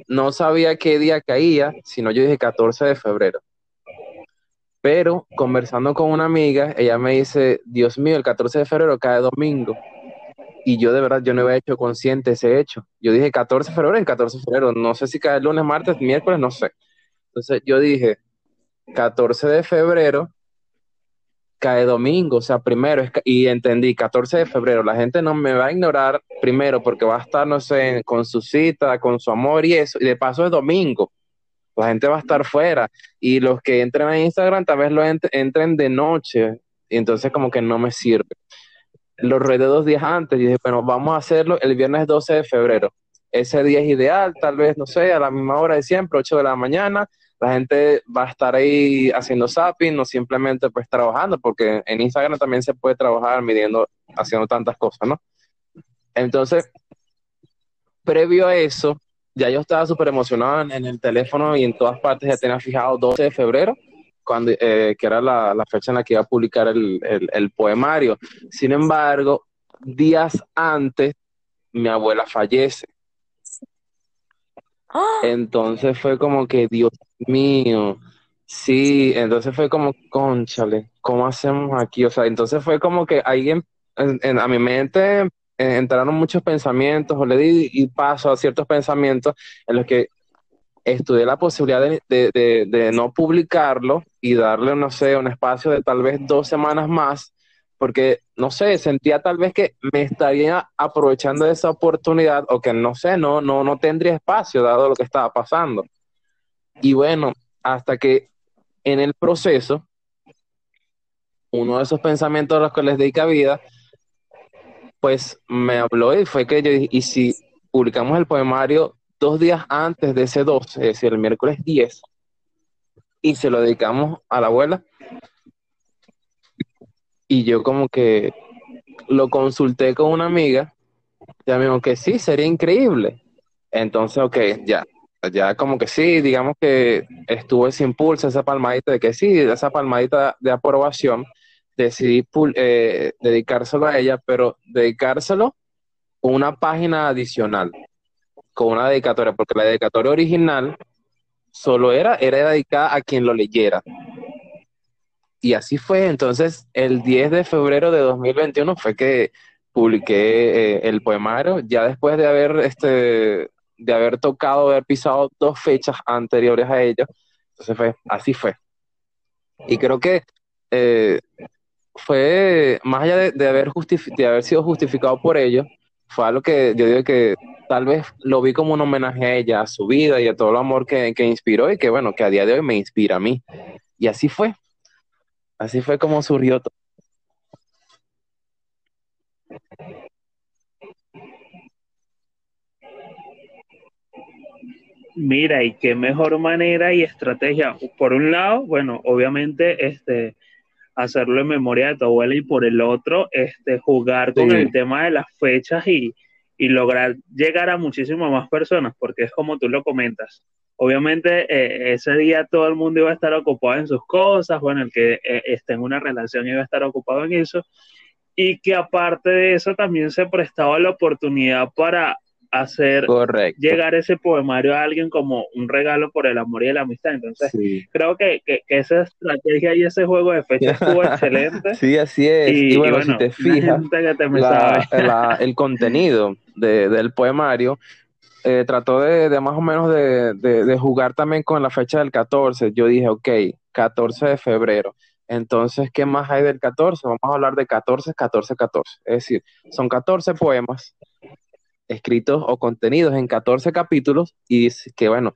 No sabía qué día caía, sino yo dije 14 de febrero. Pero conversando con una amiga, ella me dice, Dios mío, el 14 de febrero cae domingo. Y yo de verdad, yo no había hecho consciente ese hecho. Yo dije 14 de febrero, el 14 de febrero. No sé si cae lunes, martes, miércoles, no sé. Entonces yo dije, 14 de febrero cae domingo, o sea, primero, y entendí, 14 de febrero, la gente no me va a ignorar primero porque va a estar, no sé, con su cita, con su amor y eso, y de paso es domingo, la gente va a estar fuera, y los que entren a Instagram tal vez lo ent- entren de noche, y entonces como que no me sirve. Lo ruedé dos días antes, y dije, bueno, vamos a hacerlo el viernes 12 de febrero, ese día es ideal, tal vez, no sé, a la misma hora de siempre, 8 de la mañana, la gente va a estar ahí haciendo zapping, no simplemente pues trabajando, porque en Instagram también se puede trabajar midiendo, haciendo tantas cosas, ¿no? Entonces, previo a eso, ya yo estaba súper emocionado en, el teléfono y en todas partes ya tenía fijado 12 de febrero, cuando, eh, que era la, fecha en la que iba a publicar el- el poemario. Sin embargo, días antes, mi abuela fallece. Entonces fue como que, Dios mío, sí, entonces fue como, conchale, ¿cómo hacemos aquí? O sea, entonces fue como que alguien, en, en- a mi mente eh, entraron muchos pensamientos, o le di y paso a ciertos pensamientos en los que estudié la posibilidad de, de- de- de no publicarlo y darle, no sé, un espacio de tal vez dos semanas más, porque, no sé, sentía tal vez que me estaría aprovechando de esa oportunidad o que, no sé, no, no, no tendría espacio dado lo que estaba pasando. Y bueno, hasta que en el proceso, uno de esos pensamientos a los que les di cabida, pues me habló y fue que yo dije, ¿y si publicamos el poemario dos días antes de ese 12, es decir, el miércoles 10, y se lo dedicamos a la abuela? Y yo como que lo consulté con una amiga, ya me dijo que sí, sería increíble. Entonces, ok, ya, ya como que sí, digamos que estuvo ese impulso, esa palmadita de que sí, esa palmadita de aprobación, decidí eh, dedicárselo a ella, pero dedicárselo con una página adicional, con una dedicatoria, porque la dedicatoria original solo era, era dedicada a quien lo leyera. Y así fue. Entonces, el 10 de febrero de 2021 fue que publiqué eh, el poemario, ya después de haber, este, de haber tocado, haber pisado dos fechas anteriores a ello. Entonces fue, así fue. Y creo que eh, fue, más allá de, de haber de haber sido justificado por ello, fue algo que yo digo que tal vez lo vi como un homenaje a ella, a su vida y a todo el amor que, que inspiró y que bueno, que a día de hoy me inspira a mí. Y así fue. Así fue como surgió todo. Mira, y qué mejor manera y estrategia. Por un lado, bueno, obviamente, este, hacerlo en memoria de tu abuela y por el otro, este, jugar con Sí. el tema de las fechas y, y lograr llegar a muchísimas más personas, porque es como tú lo comentas. Obviamente, eh, ese día todo el mundo iba a estar ocupado en sus cosas, bueno, el que eh, esté en una relación iba a estar ocupado en eso, y que aparte de eso también se prestaba la oportunidad para hacer Correcto. llegar ese poemario a alguien como un regalo por el amor y la amistad. Entonces, Sí. creo que, que, que esa estrategia y ese juego de fechas estuvo excelente. Sí, así es. Y, Y, bueno, y si te fijas, gente que te la- la- el contenido de- del poemario eh, trató de, de más o menos de, de- de jugar también con la fecha del 14. Yo dije, ok, 14 de febrero. Entonces, ¿qué más hay del 14? Vamos a hablar de 14, 14, 14. Es decir, son 14 poemas escritos o contenidos en 14 capítulos y dice que, bueno,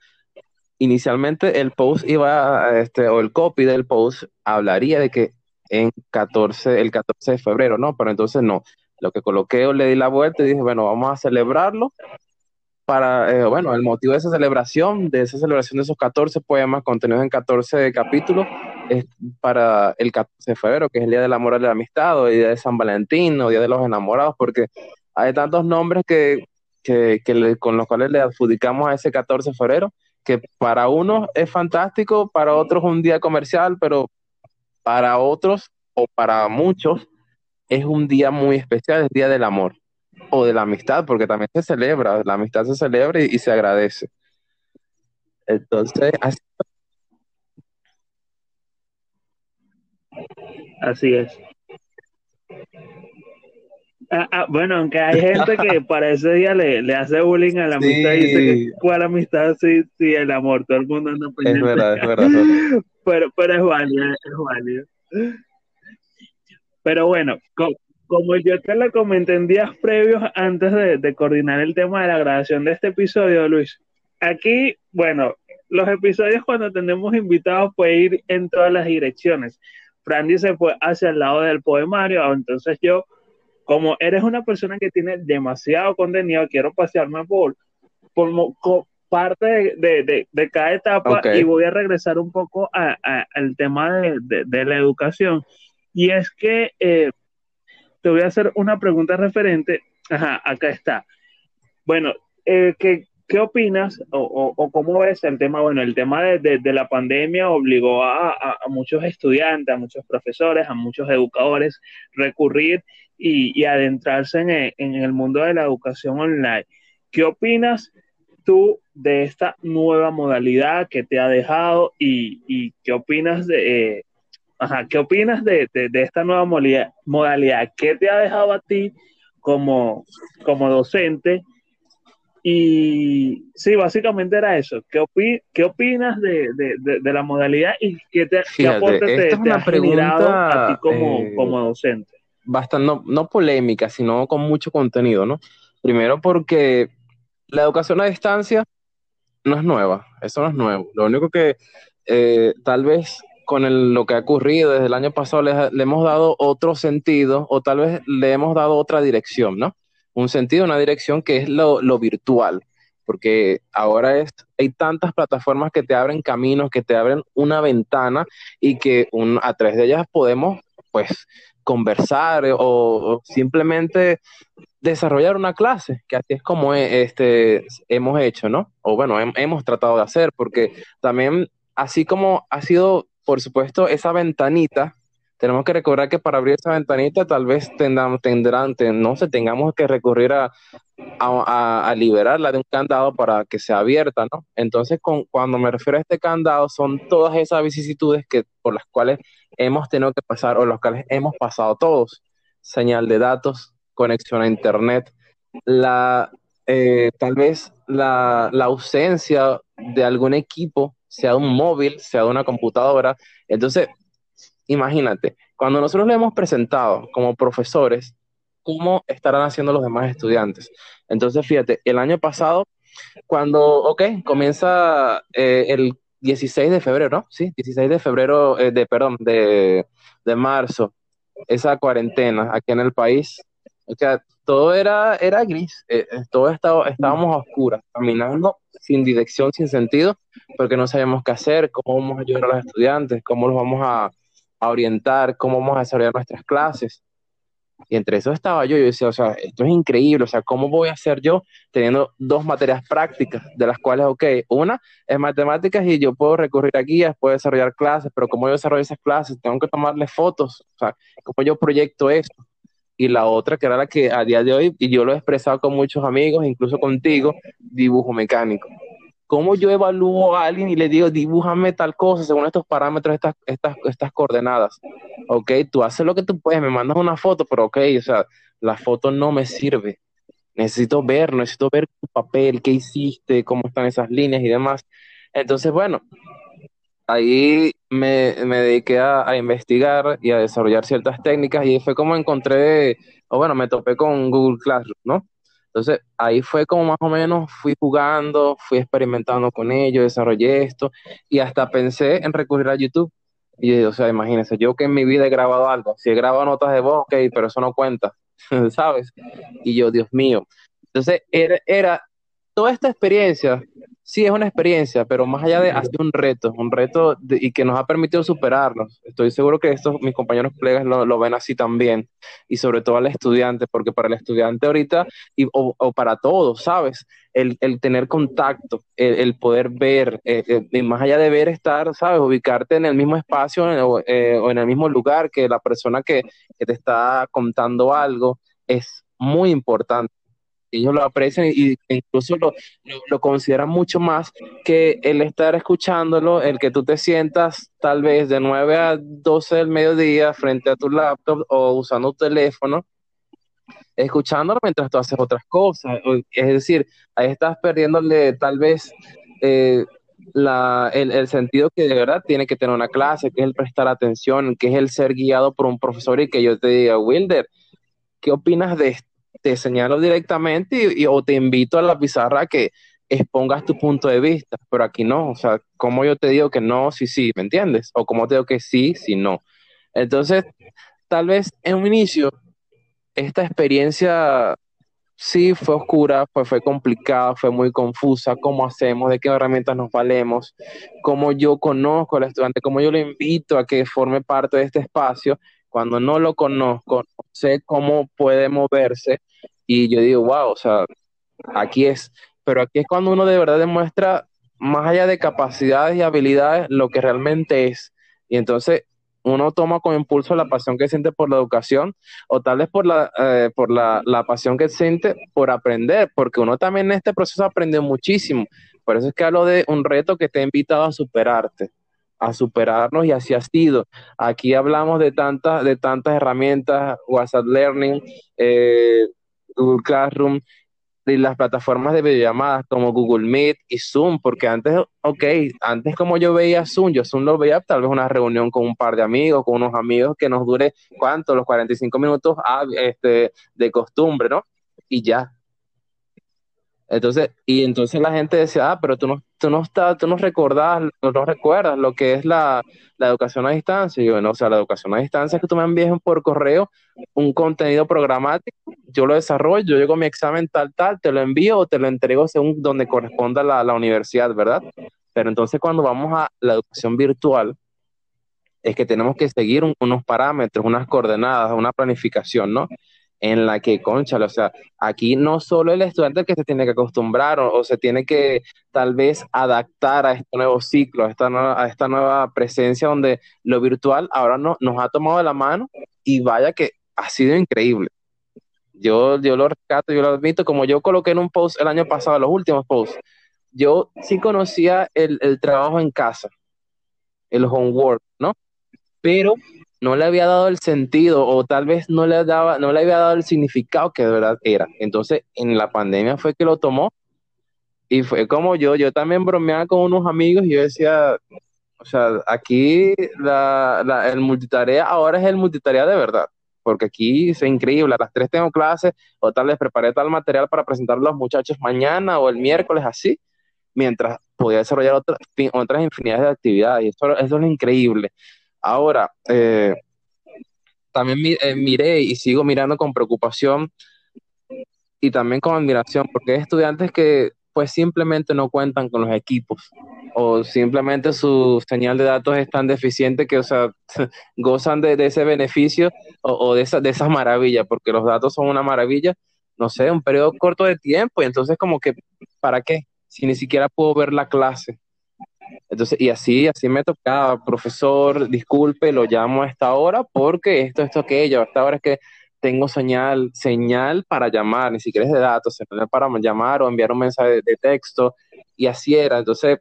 inicialmente el post iba, este, o el copy del post hablaría de que en 14, el 14 de febrero, ¿no? Pero entonces no. Lo que coloqué o le di la vuelta y dije, bueno, vamos a celebrarlo para, eh, bueno, el motivo de esa celebración, de esa celebración de esos 14 poemas contenidos en 14 capítulos, es para el 14 de febrero, que es el Día del Amor y la Amistad, o el Día de San Valentín, o Día de los Enamorados, porque hay tantos nombres que, que, con los cuales le adjudicamos a ese 14 de febrero, que para unos es fantástico, para otros un día comercial, pero para otros o para muchos es un día muy especial, es Día del Amor o de la amistad, porque también se celebra, la amistad se celebra y, se agradece. Entonces, así, así es. Ah, ah, bueno, aunque hay gente que para ese día le, le hace bullying a la amistad y dice que cuál amistad sí, sí, el amor, todo el mundo anda pendiente. Es verdad, es verdad. pero, pero es válido, es válido. Pero bueno, como yo te lo comenté en días previos antes de, coordinar el tema de la grabación de este episodio, Luis, aquí, bueno, los episodios cuando tenemos invitados pueden ir en todas las direcciones. Frandy se fue hacia el lado del poemario, entonces yo, como eres una persona que tiene demasiado contenido, quiero pasearme por, por, parte de, cada etapa y voy a regresar un poco al tema de, la educación. Y es que eh, te voy a hacer una pregunta referente. Ajá, acá está. Bueno, eh, ¿qué, ¿qué, opinas o, cómo ves el tema? Bueno, el tema de, la pandemia obligó a, muchos estudiantes, a muchos profesores, a muchos educadores recurrir y, adentrarse en, el mundo de la educación online. ¿Qué opinas tú de esta nueva modalidad que te ha dejado y, qué opinas de, eh, Ajá, ¿qué opinas de, esta nueva modalidad? ¿Qué te ha dejado a ti como, como docente? Y sí, básicamente era eso. ¿Qué, qué opinas de, la modalidad y qué, te, aporte te, ha generado a ti como, eh, como docente? Bastante, no, polémica, sino con mucho contenido, ¿no? Primero porque la educación a distancia no es nueva, eso no es nuevo. Lo único que eh, tal vez con lo que ha ocurrido desde el año pasado, le, hemos dado otro sentido o tal vez le hemos dado otra dirección, ¿no? Un sentido, una dirección que es lo, virtual, porque ahora es, hay tantas plataformas que te abren caminos, que te abren una ventana y que a través de ellas podemos, pues, conversar o, simplemente desarrollar una clase, que así es como este, hemos hecho, ¿no? O bueno, hemos tratado de hacer, porque también, así como ha sido por supuesto, esa ventanita, tenemos que recordar que para abrir esa ventanita tal vez tendrán, tendrán no sé, tengamos que recurrir a, a, liberarla de un candado para que sea abierta, ¿no? Entonces, con, cuando me refiero a este candado, son todas esas vicisitudes que, por las cuales hemos tenido que pasar o las cuales hemos pasado todos. Señal de datos, conexión a Internet, la, eh, tal vez la, la ausencia de algún equipo sea un móvil, sea una computadora. Entonces, imagínate, cuando nosotros le hemos presentado como profesores, ¿cómo estarán haciendo los demás estudiantes? Entonces, fíjate, el año pasado, cuando, ok, comienza eh, el 16 de febrero, ¿no? Sí, 16 de febrero, eh, de, perdón, de, de marzo, esa cuarentena aquí en el país, o sea, todo era, era gris, eh, todo estaba, estábamos a oscuras, caminando sin dirección, sin sentido, porque no sabíamos qué hacer, cómo vamos a ayudar a los estudiantes, cómo los vamos a, orientar, cómo vamos a desarrollar nuestras clases. Y entre eso estaba yo, yo decía, o sea, esto es increíble, o sea, ¿cómo voy a hacer yo teniendo dos materias prácticas, de las cuales, ok, una es matemáticas y yo puedo recurrir a guías, puedo desarrollar clases, pero ¿cómo yo desarrollo esas clases? Tengo que tomarle fotos, o sea, ¿cómo yo proyecto esto? Y la otra, que era la que a día de hoy, y yo lo he expresado con muchos amigos, incluso contigo, dibujo mecánico. ¿Cómo yo evalúo a alguien y le digo, dibújame tal cosa según estos parámetros, estas, estas, estas coordenadas? Ok, tú haces lo que tú puedes, me mandas una foto, pero ok, o sea, la foto no me sirve. Necesito ver, necesito ver tu papel, qué hiciste, cómo están esas líneas y demás. Entonces, bueno, ahí me, dediqué a, investigar y a desarrollar ciertas técnicas y fue como encontré, o bueno, me topé con Google Classroom, ¿no? Entonces, ahí fue como más o menos fui jugando, fui experimentando con ello, desarrollé esto y hasta pensé en recurrir a YouTube. Y, o sea, imagínense, yo que en mi vida he grabado algo, si he grabado notas de voz, ok, pero eso no cuenta, ¿sabes? Y yo, Dios mío. Entonces, era, era toda esta experiencia, sí es una experiencia, pero más allá de hacer un reto, un reto y que nos ha permitido superarnos. Estoy seguro que estos mis compañeros colegas lo, ven así también, y sobre todo al estudiante, porque para el estudiante ahorita, y, o, para todos, ¿sabes? El, tener contacto, el, poder ver, eh, eh, más allá de ver, estar, ¿sabes? Ubicarte en el mismo espacio eh, o en el mismo lugar que la persona que, que te está contando algo, es muy importante ellos lo aprecian y, incluso lo, lo, consideran mucho más que el estar escuchándolo, el que tú te sientas tal vez de 9 a 12 del mediodía frente a tu laptop o usando tu teléfono, escuchándolo mientras tú haces otras cosas. Es decir, ahí estás perdiéndole tal vez eh, la, el, el, sentido que de verdad tiene que tener una clase, que es el prestar atención, que es el ser guiado por un profesor y que yo te diga, Wilder, ¿qué opinas de esto? Te señalo directamente y, o te invito a la pizarra que expongas tu punto de vista, pero aquí no, o sea, como yo te digo que no, sí, sí, ¿me entiendes? O como te digo que sí, sí, no. Entonces, tal vez en un inicio, esta experiencia sí fue oscura, fue, fue complicada, fue muy confusa, cómo hacemos, de qué herramientas nos valemos, cómo yo conozco al estudiante, cómo yo lo invito a que forme parte de este espacio, cuando no lo conozco, no sé cómo puede moverse y yo digo, wow, o sea, aquí es, pero aquí es cuando uno de verdad demuestra, más allá de capacidades y habilidades, lo que realmente es. Y entonces uno toma con impulso la pasión que siente por la educación o tal vez por la, eh, por la, la, pasión que siente por aprender, porque uno también en este proceso aprendió muchísimo. Por eso es que hablo de un reto que te ha invitado a superarte a superarnos y así ha sido. Aquí hablamos de tantas, de tantas herramientas, WhatsApp Learning, eh, Google Classroom, y las plataformas de videollamadas como Google Meet y Zoom, porque antes, ok, antes como yo veía Zoom, yo Zoom lo veía tal vez una reunión con un par de amigos, con unos amigos que nos dure, ¿cuánto? Los 45 minutos ah, este, de costumbre, ¿no? Y ya, entonces, y entonces la gente decía, ah, pero tú no, tú no estás, tú no recordás, no, recuerdas lo que es la, educación a distancia. Y yo, no, o sea, la educación a distancia es que tú me envíes por correo un contenido programático, yo lo desarrollo, yo a mi examen tal, tal, te lo envío o te lo entrego según donde corresponda la, la universidad, ¿verdad? Pero entonces cuando vamos a la educación virtual, es que tenemos que seguir unos parámetros, unas coordenadas, una planificación, ¿no? En la que, concha, o sea, aquí no solo el estudiante que se tiene que acostumbrar o, se tiene que tal vez adaptar a este nuevo ciclo, a esta nueva, presencia donde lo virtual ahora no, nos ha tomado de la mano y vaya que ha sido increíble. Yo, yo lo rescato, yo lo admito, como yo coloqué en un post el año pasado, los últimos posts, yo sí conocía el, el trabajo en casa, el homework, ¿no? Pero no le había dado el sentido o tal vez no le, daba, no le había dado el significado que de verdad era. Entonces, en la pandemia fue que lo tomó y fue como yo, yo también bromeaba con unos amigos y yo decía, o sea, aquí la, el multitarea ahora es el multitarea de verdad, porque aquí es increíble, a las tres tengo clases o tal vez preparé tal material para presentar a los muchachos mañana o el miércoles así, mientras podía desarrollar otras, otras infinidades de actividades y eso, eso es increíble. Ahora, eh, también eh, miré y sigo mirando con preocupación y también con admiración, porque hay estudiantes que pues simplemente no cuentan con los equipos o simplemente su señal de datos es tan deficiente que, o sea, gozan de, ese beneficio o, de, esa, de esas maravillas, porque los datos son una maravilla, no sé, un periodo corto de tiempo y entonces como que, ¿para qué? Si ni siquiera puedo ver la clase. Entonces, y así, así me tocaba, profesor, disculpe, lo llamo a esta hora porque esto, esto, aquello, a esta hora es que tengo señal, señal para llamar, ni siquiera es de datos, señal para llamar o enviar un mensaje de, texto, y así era. Entonces,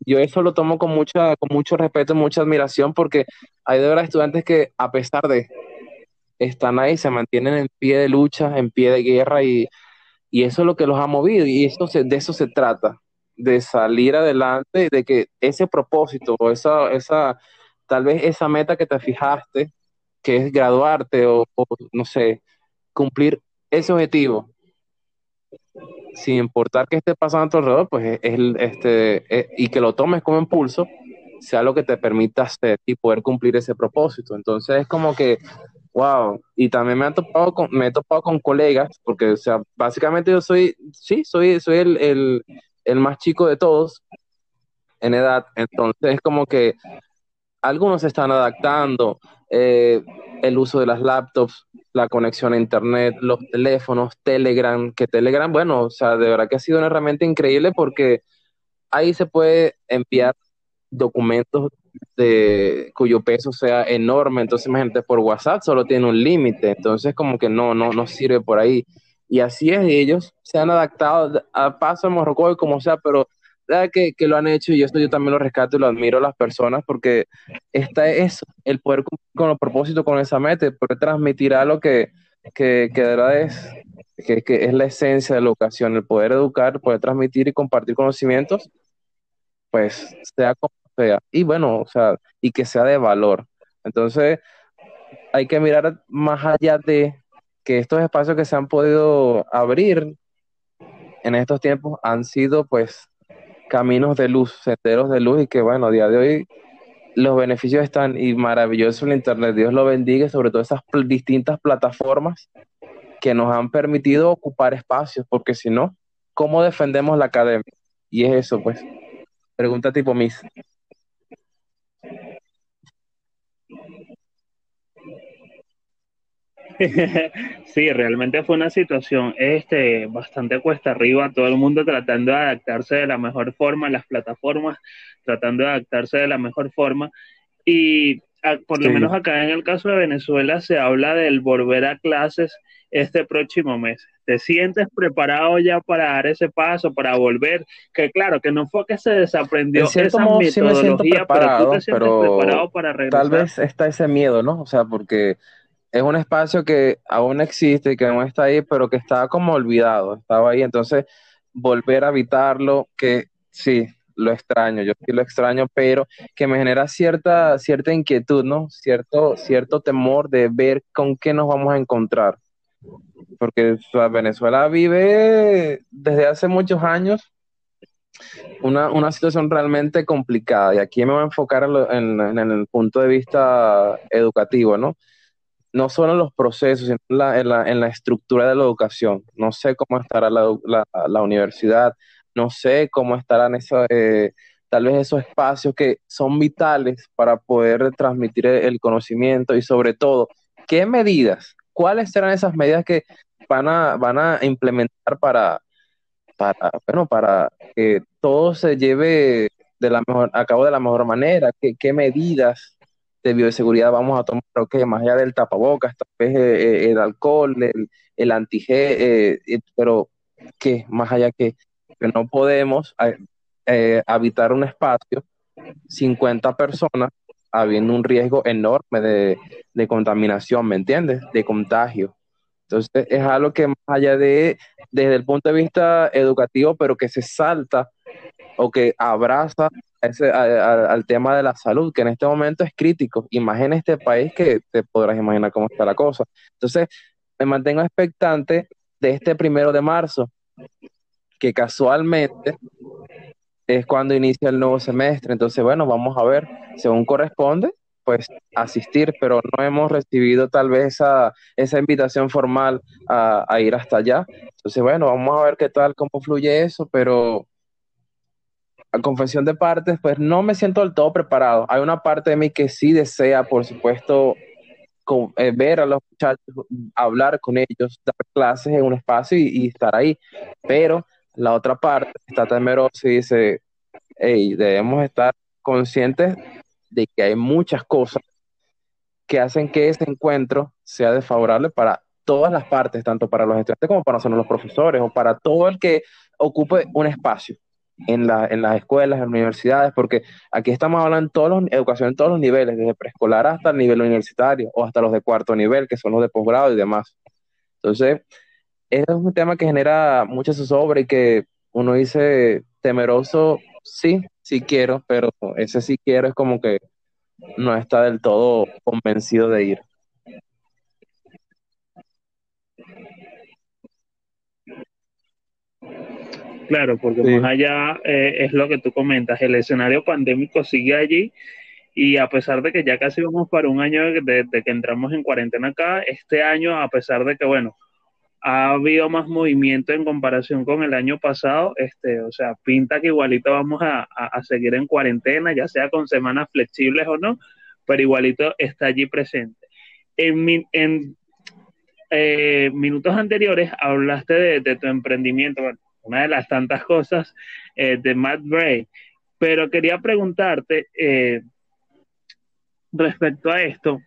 yo eso lo tomo con mucha, con mucho respeto, mucha admiración, porque hay de verdad estudiantes que, a pesar de están ahí, se mantienen en pie de lucha, en pie de guerra, y, y eso es lo que los ha movido, y eso de eso se trata de salir adelante, de que ese propósito o esa, esa, tal vez esa meta que te fijaste, que es graduarte o, no sé, cumplir ese objetivo, sin importar que esté pasando a tu alrededor, pues es, este, y que lo tomes como impulso, sea lo que te permita hacer y poder cumplir ese propósito. Entonces es como que Wow, y también me, ha topado con, me he topado con colegas, porque, o sea, básicamente yo soy, sí, soy, soy el, el, el más chico de todos en edad, entonces es como que algunos se están adaptando, eh, el uso de las laptops, la conexión a internet, los teléfonos, Telegram, que Telegram, bueno, o sea, de verdad que ha sido una herramienta increíble porque ahí se puede enviar documentos de cuyo peso sea enorme, entonces imagínate por WhatsApp solo tiene un límite, entonces como que no, no, no sirve por ahí. Y así es, ellos se han adaptado a paso Morrocoy como sea, pero que, que, lo han hecho y esto yo también lo rescato y lo admiro a las personas porque esta es el poder cumplir con los propósitos, con esa meta, poder transmitir algo que, que, que de verdad es, que, que, es la esencia de la educación, el poder educar, poder transmitir y compartir conocimientos, pues sea como sea. Y bueno, o sea, y que sea de valor. Entonces, hay que mirar más allá de que estos espacios que se han podido abrir en estos tiempos han sido pues caminos de luz, senderos de luz y que bueno, a día de hoy los beneficios están y maravilloso el Internet. Dios lo bendiga, sobre todo esas distintas plataformas que nos han permitido ocupar espacios, porque si no, ¿cómo defendemos la academia? Y es eso, pues. Pregunta tipo Miss. Sí, realmente fue una situación este, bastante cuesta arriba, todo el mundo tratando de adaptarse de la mejor forma, las plataformas tratando de adaptarse de la mejor forma. Y por lo menos acá en el caso de Venezuela se habla del volver a clases este próximo mes. ¿Te sientes preparado ya para dar ese paso, para volver? Que claro, que no fue que se desaprendió esa metodología, pero tú te sientes preparado para regresar. Tal vez está ese miedo, ¿no? O sea, porque es un espacio que aún existe que aún está ahí, pero que estaba como olvidado, estaba ahí, entonces volver a habitarlo, que sí, lo extraño, yo sí lo extraño, pero que me genera cierta, cierta inquietud, ¿no? Cierto, cierto temor de ver con qué nos vamos a encontrar. Porque Venezuela vive desde hace muchos años una, una, situación realmente complicada y aquí me voy a enfocar en, en el punto de vista educativo, ¿no? No solo en los procesos, sino en la, en la, estructura de la educación. No sé cómo estará la, la, universidad, no sé cómo estarán esos, eh, tal vez esos espacios que son vitales para poder transmitir el conocimiento y sobre todo, ¿qué medidas? ¿Cuáles serán esas medidas que van a, van a implementar para, para, bueno, para que todo se lleve de la mejor, a cabo de la mejor manera? ¿Qué, qué medidas de bioseguridad vamos a tomar, que más allá del tapabocas, tal vez eh, eh, el alcohol, el, el anti eh, pero que más allá que, no podemos habitar un espacio 50 personas habiendo un riesgo enorme de, de, contaminación, ¿me entiendes? De contagio. Entonces es algo que más allá de, desde el punto de vista educativo, pero que se salta o que abraza ese, al tema de la salud, que en este momento es crítico. Imagina este país que te podrás imaginar cómo está la cosa. Entonces, me mantengo expectante de este primero de marzo, que casualmente es cuando inicia el nuevo semestre. Entonces, bueno, vamos a ver, según corresponde, pues asistir, pero no hemos recibido tal vez esa, esa invitación formal a, a ir hasta allá. Entonces, bueno, vamos a ver qué tal, cómo fluye eso, pero confesión de partes, pues no me siento del todo preparado. Hay una parte de mí que sí desea, por supuesto, eh, ver a los muchachos, hablar con ellos, dar clases en un espacio y, estar ahí. Pero la otra parte está temerosa y dice, hey, debemos estar conscientes de que hay muchas cosas que hacen que ese encuentro sea desfavorable para todas las partes, tanto para los estudiantes como para nosotros los profesores o para todo el que ocupe un espacio en, la, en las escuelas, en las universidades, porque aquí estamos hablando de todos los, educación en todos los niveles, desde preescolar hasta el nivel universitario o hasta los de cuarto nivel, que son los de posgrado y demás. Entonces, es un tema que genera mucha zozobra y que uno dice temeroso, sí, sí quiero, pero ese sí quiero es como que no está del todo convencido de ir. Claro, porque más allá eh, es lo que tú comentas, el escenario pandémico sigue allí Y a pesar de que ya casi vamos para un año de, que entramos en cuarentena acá, este año, a pesar de que, bueno, ha habido más movimiento en comparación con el año pasado, este, o sea, pinta que igualito vamos a, seguir en cuarentena, ya sea con semanas flexibles o no, pero igualito está allí presente. En, en eh, minutos anteriores hablaste de, tu emprendimiento, bueno, una de las tantas cosas eh, de Matt Bray, pero quería preguntarte eh, respecto a esto,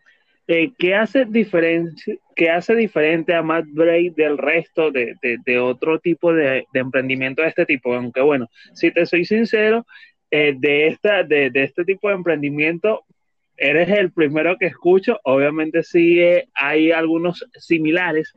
¿qué, hace ¿qué hace diferente a Matt Bray del resto de, otro tipo de, emprendimiento de este tipo? Aunque bueno, si te soy sincero, de, esta, de, este tipo de emprendimiento eres el primero que escucho, obviamente sí eh, hay algunos similares,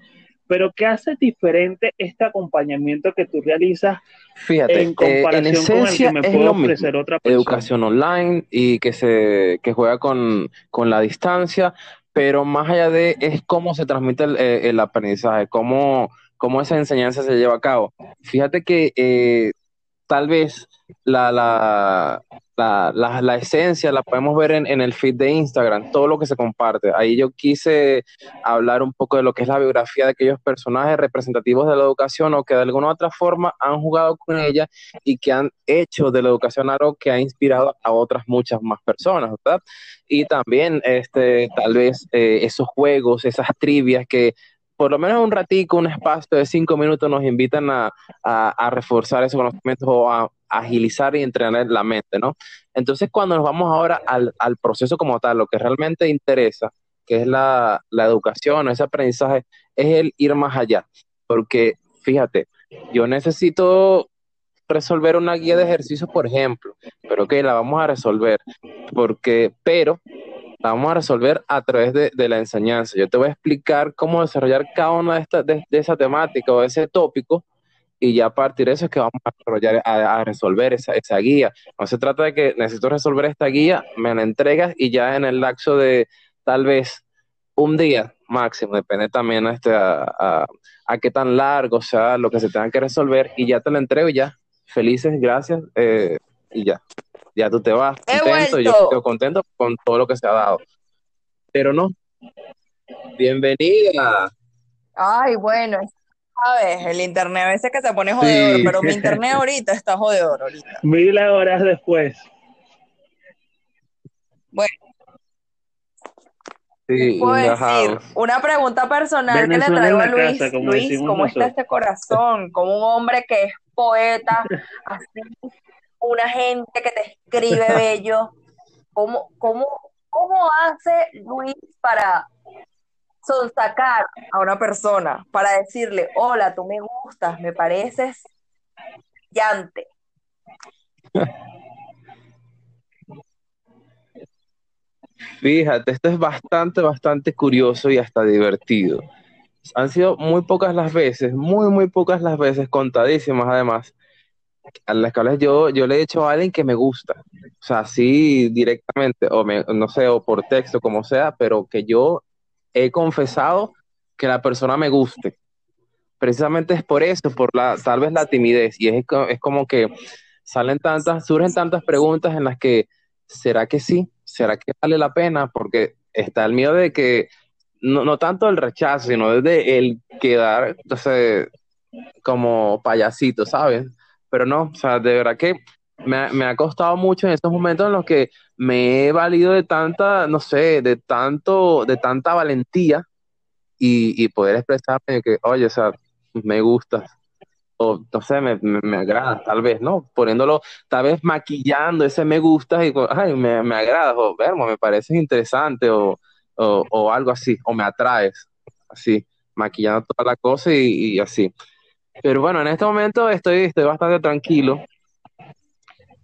pero ¿qué hace diferente este acompañamiento que tú realizas Fíjate, en comparación con el que me puede ofrecer otra persona? Educación online y que se que juega con, la distancia, pero más allá de es cómo se transmite el, eh, aprendizaje, cómo, cómo esa enseñanza se lleva a cabo. Fíjate que eh, tal vez la, la, la, la, esencia la podemos ver en, el feed de Instagram, todo lo que se comparte. Ahí yo quise hablar un poco de lo que es la biografía de aquellos personajes representativos de la educación o que de alguna u otra forma han jugado con ella y que han hecho de la educación algo que ha inspirado a otras muchas más personas, ¿verdad? Y también, este, tal vez eh, esos juegos, esas trivias que por lo menos un ratico, un espacio de cinco minutos nos invitan a, a, reforzar esos conocimientos o a agilizar y entrenar la mente, ¿no? Entonces, cuando nos vamos ahora al, al proceso como tal, lo que realmente interesa, que es la, la educación, ese aprendizaje, es el ir más allá. Porque, fíjate, yo necesito resolver una guía de ejercicios, por ejemplo, pero que la vamos a resolver, porque, pero la vamos a resolver a través de, la enseñanza. Yo te voy a explicar cómo desarrollar cada una de, estas de, de esa temática o ese tópico y ya a partir de eso es que vamos a desarrollar, a, resolver esa, esa, guía. No se trata de que necesito resolver esta guía, me la entregas y ya en el lapso de tal vez un día máximo, depende también este, a, a, qué tan largo sea lo que se tenga que resolver y ya te la entrego y ya, felices, gracias eh, y ya. Ya tú te vas contento, yo estoy contento con todo lo que se ha dado. Pero no. Bienvenida. Ay, bueno, sabes, el internet a veces que se pone jodedor, pero mi internet ahorita está jodedor ahorita. Mil horas después. Bueno. Sí, puedo decir? Una pregunta personal que le traigo a Luis. Luis, ¿cómo está este corazón? Como un hombre que es poeta, así, una gente que te escribe bello. ¿Cómo, cómo, cómo hace Luis para sacar a una persona para decirle, hola, tú me gustas, me pareces llante. Fíjate, esto es bastante, bastante curioso y hasta divertido. Han sido muy pocas las veces, muy, muy pocas las veces, contadísimas además, a las cuales yo, yo le he dicho a alguien que me gusta. O sea, así directamente, o no sé, o por texto, como sea, pero que yo he confesado que la persona me guste. Precisamente es por eso, por la, tal vez la timidez. Y es, es como que salen tantas, surgen tantas preguntas en las que, ¿será que sí? ¿Será que vale la pena? Porque está el miedo de que, no, no tanto el rechazo, sino desde el quedar, entonces, como payasito, ¿sabes? Pero no, o sea, de verdad que me, me, ha costado mucho en estos momentos en los que me he valido de tanta, no sé, de tanto, de tanta valentía y, y poder expresarme que, oye, o sea, me gusta, o no sé, me, me, agrada, tal vez, ¿no? Poniéndolo, tal vez maquillando ese me gusta y, ay, me, me agrada, o vermo, me parece interesante, o, o, algo así, o me atraes, así, maquillando toda la cosa y así. Pero bueno, en este momento estoy, estoy bastante tranquilo,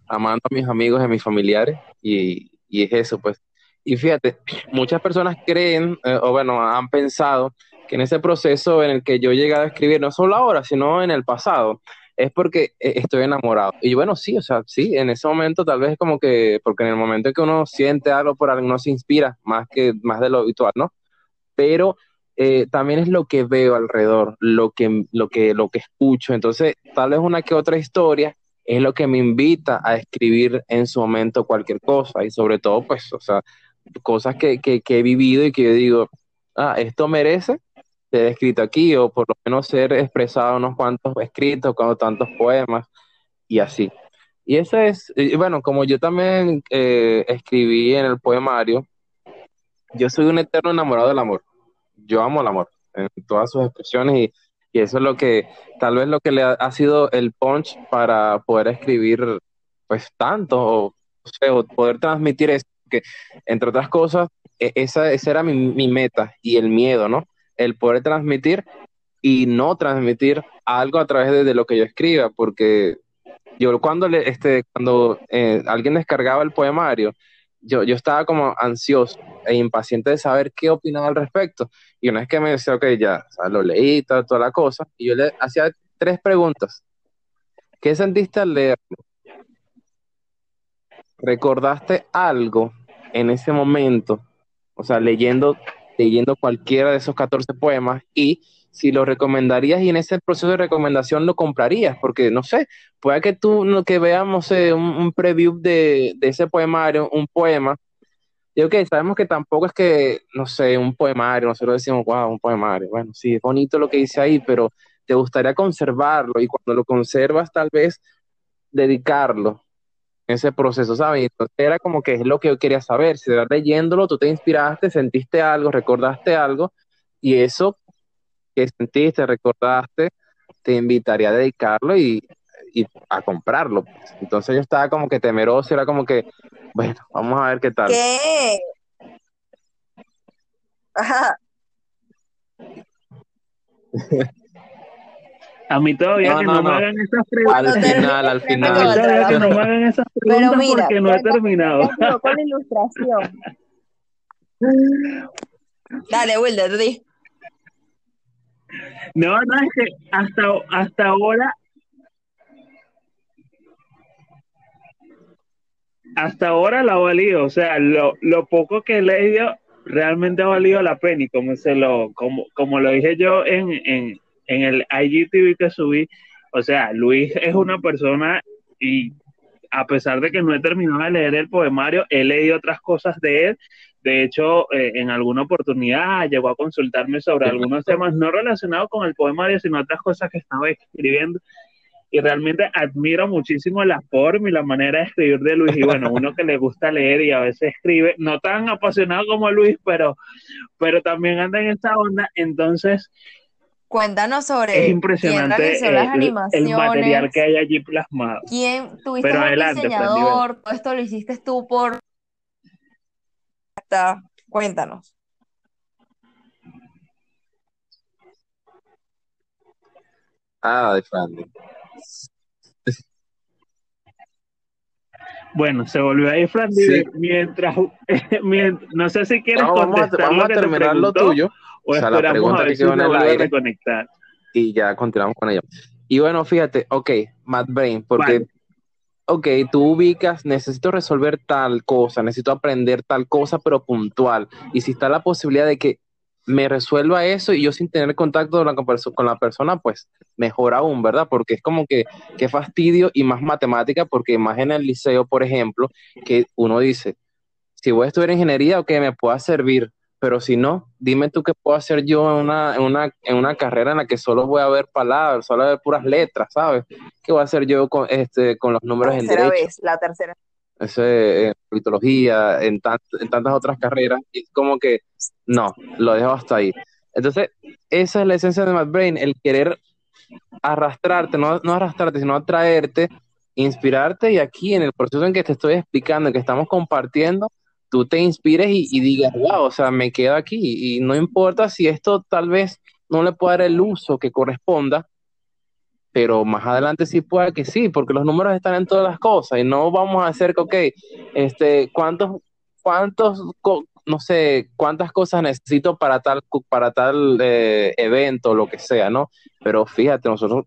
amando a mis amigos y a mis familiares y, y es eso, pues. Y fíjate, muchas personas creen, eh, o bueno, han pensado que en ese proceso en el que yo he llegado a escribir, no solo ahora, sino en el pasado, es porque eh, estoy enamorado. Y bueno, sí, o sea, sí, en ese momento tal vez como que, porque en el momento en que uno siente algo por algo, uno se inspira más, que, más de lo habitual, ¿no? Pero eh, también es lo que veo alrededor, lo que, lo, que, lo que escucho. Entonces, tal vez una que otra historia es lo que me invita a escribir en su momento cualquier cosa y sobre todo, pues, o sea, cosas que, que, he vivido y que yo digo, ah, esto merece ser escrito aquí o por lo menos ser expresado unos cuantos escritos, cuantos tantos poemas y así. Y eso es, bueno, como yo también eh, escribí en el poemario, yo soy un eterno enamorado del amor. Yo amo el amor en todas sus expresiones y, eso es lo que, tal vez lo que le ha, sido el punch para poder escribir, pues tanto, o, o poder transmitir eso, que entre otras cosas, e, esa, esa era mi, mi, meta y el miedo, ¿no? El poder transmitir y no transmitir algo a través de, lo que yo escriba, porque yo cuando, le, este, cuando eh, alguien descargaba el poemario, yo, yo estaba como ansioso e impaciente de saber qué opinaba al respecto. Y una vez que me decía, ok, ya, lo leí, toda, toda la cosa, y yo le hacía tres preguntas. ¿Qué sentiste al leer? ¿Recordaste algo en ese momento? O sea, leyendo, leyendo cualquiera de esos 14 poemas y si lo recomendarías y en ese proceso de recomendación lo comprarías, porque no sé, puede que tú, que veamos un, preview de, de, ese poemario, un poema, y ok, sabemos que tampoco es que, no sé, un poemario, nosotros decimos, wow, un poemario, bueno, sí, es bonito lo que dice ahí, pero te gustaría conservarlo y cuando lo conservas tal vez dedicarlo en ese proceso, ¿sabes? Entonces era como que es lo que yo quería saber, si de leyéndolo tú te inspiraste, sentiste algo, recordaste algo, y eso que sentiste, recordaste, te invitaría a dedicarlo y, a comprarlo. Entonces yo estaba como que temeroso, era como que, bueno, vamos a ver qué tal. ¿Qué? Ajá. A mí todavía que no, me hagan esas preguntas. Al final, al final. todavía que no me hagan esas preguntas Pero mira, porque no he terminado. Con la ilustración. Dale, Wilder, di. No, no, es que hasta, hasta ahora, hasta ahora la ha valido, o sea, lo, lo poco que he leído realmente ha valido la pena y como se lo, como, como lo dije yo en, en, en el IGTV que subí, o sea, Luis es una persona y a pesar de que no he terminado de leer el poemario, he leído otras cosas de él de hecho, eh, en alguna oportunidad llegó a consultarme sobre algunos temas no relacionados con el poemario, sino otras cosas que estaba escribiendo. Y realmente admiro muchísimo la forma y la manera de escribir de Luis. Y bueno, uno que le gusta leer y a veces escribe, no tan apasionado como Luis, pero, pero también anda en esta onda. Entonces, Cuéntanos sobre es impresionante el, material que hay allí plasmado. ¿Quién tuviste Pero adelante, diseñador? Todo esto lo hiciste tú por Cuéntanos. Ah, de Frandy. Bueno, se volvió ahí Frandy mientras, mientras, no sé si quieres contestar vamos a, terminar lo tuyo. O, sea, la pregunta que quedó en el aire. Reconectar. Y ya continuamos con ella. Y bueno, fíjate, ok, Matt Brain, porque ok, tú ubicas, necesito resolver tal cosa, necesito aprender tal cosa, pero puntual. Y si está la posibilidad de que me resuelva eso y yo sin tener contacto con la, persona, pues mejor aún, ¿verdad? Porque es como que qué fastidio y más matemática, porque más en el liceo, por ejemplo, que uno dice, si voy a estudiar ingeniería, ok, me pueda servir, pero si no, dime tú qué puedo hacer yo en una, en una, en una carrera en la que solo voy a ver palabras, solo voy a ver puras letras, ¿sabes? ¿Qué voy a hacer yo con, este, con los números en derecho? Vez, la tercera Ese, en politología, en, en tantas otras carreras, y es como que, no, lo dejo hasta ahí. Entonces, esa es la esencia de MadBrain, el querer arrastrarte, no, no arrastrarte, sino atraerte, inspirarte, y aquí en el proceso en que te estoy explicando, en que estamos compartiendo, tú te inspires y, digas, wow, o sea, me quedo aquí y no importa si esto tal vez no le pueda dar el uso que corresponda, pero más adelante sí pueda que sí, porque los números están en todas las cosas y no vamos a hacer que, ok, este, ¿cuántos, cuántos, no sé, cuántas cosas necesito para tal, para tal eh, evento, lo que sea, ¿no? Pero fíjate, nosotros,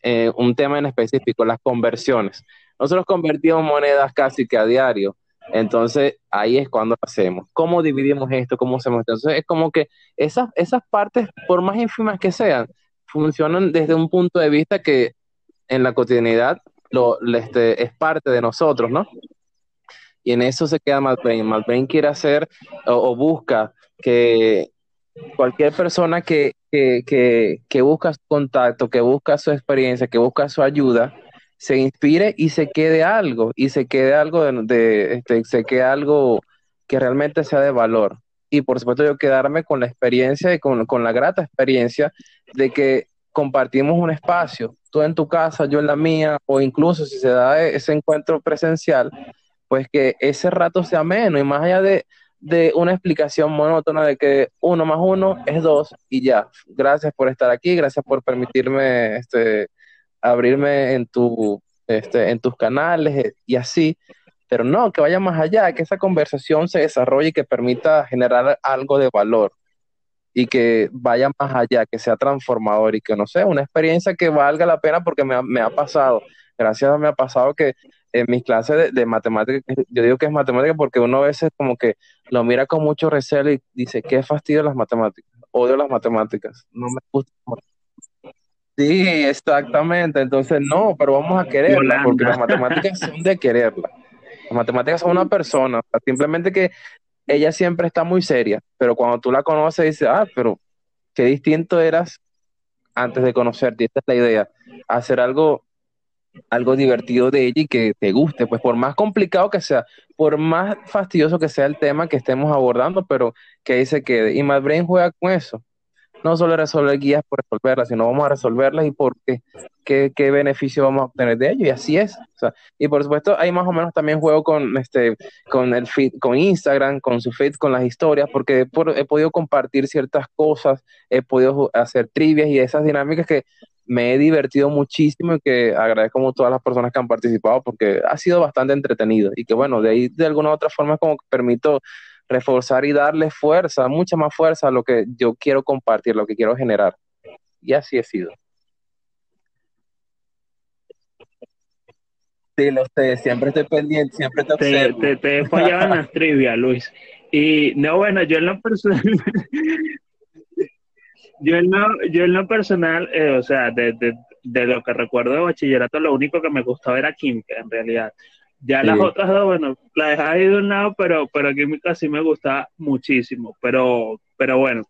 eh, un tema en específico, las conversiones. Nosotros convertimos monedas casi que a diario entonces, ahí es cuando hacemos. ¿Cómo dividimos esto? ¿Cómo hacemos esto? Entonces, es como que esas, esas partes, por más ínfimas que sean, funcionan desde un punto de vista que en la cotidianidad lo, este, es parte de nosotros, ¿no? Y en eso se queda Malvain. Malvain quiere hacer o, busca que cualquier persona que, que, busca su contacto, que busca su experiencia, que busca su ayuda, se inspire y se quede algo, y se quede algo de, este, se quede algo que realmente sea de valor. Y por supuesto yo quedarme con la experiencia y con, con la grata experiencia de que compartimos un espacio, tú en tu casa, yo en la mía, o incluso si se da ese encuentro presencial, pues que ese rato sea menos y más allá de, una explicación monótona de que uno más uno es dos y ya. Gracias por estar aquí, gracias por permitirme este, abrirme en, tu, este, en tus canales y así, pero no, que vaya más allá, que esa conversación se desarrolle y que permita generar algo de valor y que vaya más allá, que sea transformador y que no sé, una experiencia que valga la pena porque me ha, pasado. Gracias a me ha pasado que en mis clases de, matemáticas, yo digo que es matemática porque uno a veces como que lo mira con mucho recelo y dice, qué fastidio las matemáticas, odio las matemáticas, no me gusta. Sí, exactamente, entonces no, pero vamos a quererla, porque las matemáticas son de quererla. Las matemáticas son una persona, simplemente que ella siempre está muy seria, pero cuando tú la conoces dices, ah, pero qué distinto eras antes de conocerte, esta es la idea, hacer algo algo divertido de ella y que te guste, pues por más complicado que sea, por más fastidioso que sea el tema que estemos abordando, pero que ahí se quede. Y Brain juega con eso. No solo resolver guías por resolverlas, sino vamos a resolverlas y por qué, qué, beneficio vamos a obtener de ello. Y así es. y por supuesto, hay más o menos también juego con este, con el feed, con Instagram, con su feed, con las historias, porque he podido compartir ciertas cosas, he podido hacer trivias y esas dinámicas que me he divertido muchísimo y que agradezco a todas las personas que han participado porque ha sido bastante entretenido y que bueno, de ahí de alguna u otra forma como que permito reforzar y darle fuerza, mucha más fuerza a lo que yo quiero compartir, lo que quiero generar. Y así he sido. Sí, lo sé, siempre estoy pendiente, siempre te observo. Te, te, he fallado en las trivias, Luis. Y no, bueno, yo en lo personal, yo en lo, yo en lo personal, eh, o sea, de, de, lo que recuerdo de bachillerato, lo único que me gustaba era química, en realidad. Ya las otras dos, bueno, las dejé ahí de un lado, pero, pero química sí me gustaba muchísimo. Pero, pero bueno,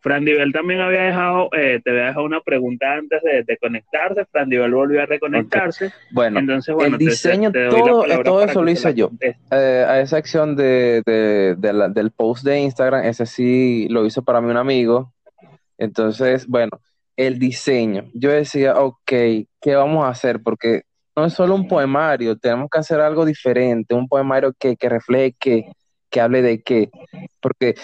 Fran Divel también había dejado, eh, te había dejado una pregunta antes de, conectarse. Fran volvió a reconectarse. Bueno, Entonces, bueno, el diseño, todo, todo eso lo hice yo. Eh, a esa acción de, del post de Instagram, ese sí lo hizo para mí un amigo entonces, bueno, el diseño. Yo decía, ok, ¿qué vamos a hacer? Porque no es solo un poemario, tenemos que hacer algo diferente, un poemario que, que refleje que hable de qué. Porque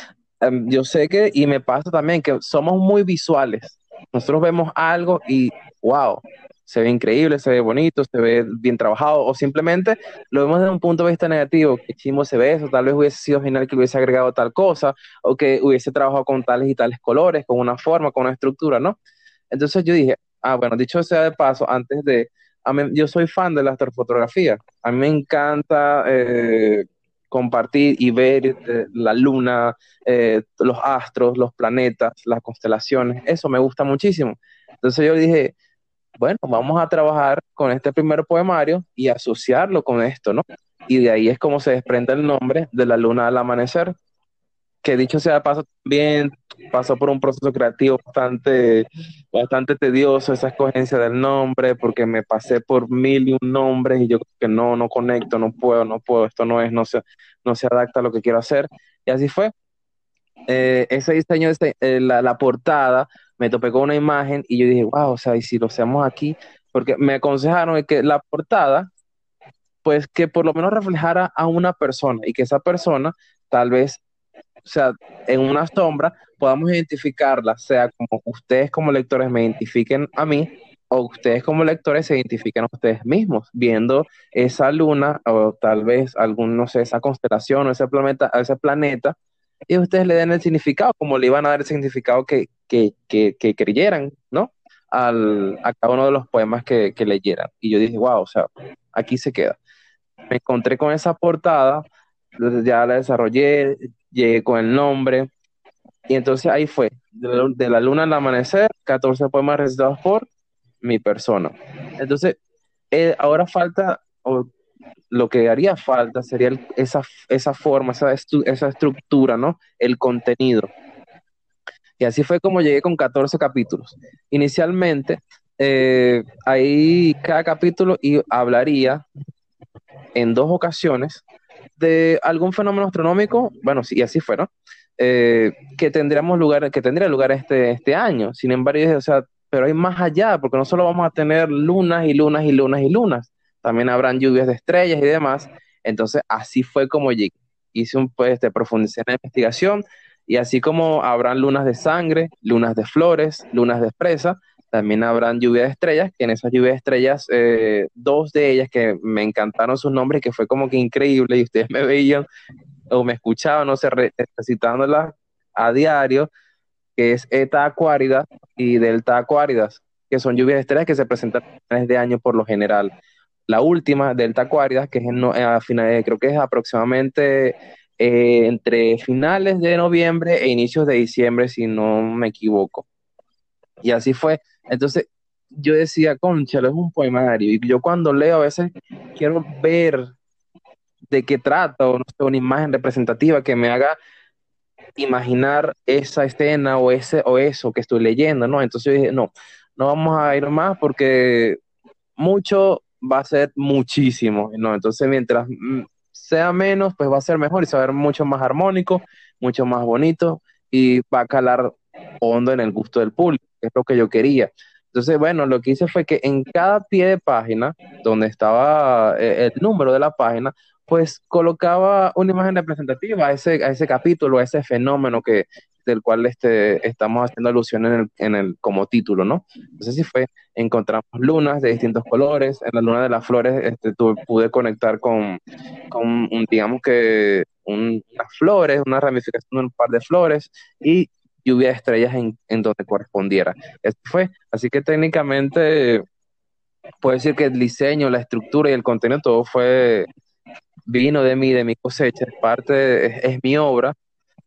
em, yo sé que, y me pasa también, que somos muy visuales. Nosotros vemos algo y, wow, se ve increíble, se ve bonito, se ve bien trabajado, o simplemente lo vemos desde un punto de vista negativo, que se ve eso, tal vez hubiese sido genial que hubiese agregado tal cosa, o que hubiese trabajado con tales y tales colores, con una forma, con una estructura, ¿no? Entonces yo dije, ah, bueno, dicho sea de paso, antes de, yo soy fan de la astrofotografía, a mí me encanta eh, compartir y ver eh, la luna, eh, los astros, los planetas, las constelaciones, eso me gusta muchísimo. Entonces yo dije, bueno, vamos a trabajar con este primer poemario y asociarlo con esto, ¿no? Y de ahí es como se desprende el nombre de la luna al amanecer, que dicho sea paso también pasó por un proceso creativo bastante, bastante tedioso esa escogencia del nombre, porque me pasé por mil y un nombres y yo creo que no, no conecto, no puedo, no puedo, esto no es, no se, no se adapta a lo que quiero hacer. Y así fue. Eh, ese diseño, de eh, la, la portada, me topé con una imagen y yo dije, wow, o sea, y si lo hacemos aquí, porque me aconsejaron que la portada, pues que por lo menos reflejara a una persona y que esa persona tal vez, o sea, en una sombra podamos identificarla, sea como ustedes como lectores me identifiquen a mí o ustedes como lectores se identifiquen a ustedes mismos, viendo esa luna o tal vez algún, no sé, esa constelación o ese planeta, ese planeta y ustedes le den el significado, como le iban a dar el significado que, que, que, creyeran, ¿no? Al, a cada uno de los poemas que, que leyeran. Y yo dije, wow, o sea, aquí se queda. Me encontré con esa portada, ya la desarrollé, llegué con el nombre, y entonces ahí fue, de la, luna al amanecer, 14 poemas recitados por mi persona. Entonces, eh, ahora falta, o lo que haría falta sería esa, esa forma, esa, esa estructura, ¿no? El contenido. Y así fue como llegué con 14 capítulos. Inicialmente, eh, ahí cada capítulo hablaría en dos ocasiones de algún fenómeno astronómico, bueno, sí, así fue. Eh, que tendríamos lugar, que tendría lugar este, este año. Sin embargo, o sea, pero hay más allá, porque no solo vamos a tener lunas y lunas y lunas y lunas, también habrán lluvias de estrellas y demás. Entonces, así fue como. Hice un, pues, de profundizar en la investigación y así como habrán lunas de sangre, lunas de flores, lunas de fresa, también habrán lluvias de estrellas, que en esas lluvias de estrellas, eh, dos de ellas que me encantaron sus nombres, que fue como que increíble y ustedes me veían o me escuchaban, no sé, recitándolas a diario, que es Eta Acuárida y Delta Acuáridas, que son lluvias de estrellas que se presentan en de año por lo general. La última, Delta Acuáridas, que es en, a finales, creo que es aproximadamente eh, entre finales de noviembre e inicios de diciembre, si no me equivoco. Y así fue. Entonces, yo decía, concha, es un poemario. Y yo cuando leo a veces quiero ver de qué trata, o no sé, una imagen representativa que me haga imaginar esa escena o ese o eso que estoy leyendo, ¿no? Entonces yo dije, no, no vamos a ir más porque mucho va a ser muchísimo, ¿no? Entonces mientras mm, sea menos, pues va a ser mejor y se va a ver mucho más armónico, mucho más bonito y va a calar hondo en el gusto del público, que es lo que yo quería. Entonces, bueno, lo que hice fue que en cada pie de página, donde estaba eh, el número de la página, pues colocaba una imagen representativa a ese, a ese capítulo, a ese fenómeno que, del cual este, estamos haciendo alusión en el, en el, como título, ¿no? Entonces sí fue, encontramos lunas de distintos colores, en la luna de las flores este, pude conectar con, con digamos que unas flores, una ramificación de un par de flores y lluvia de estrellas en, donde correspondiera. Eso fue, así que técnicamente puedo decir que el diseño, la estructura y el contenido, todo fue vino de mí, de mi cosecha, es parte, es, mi obra.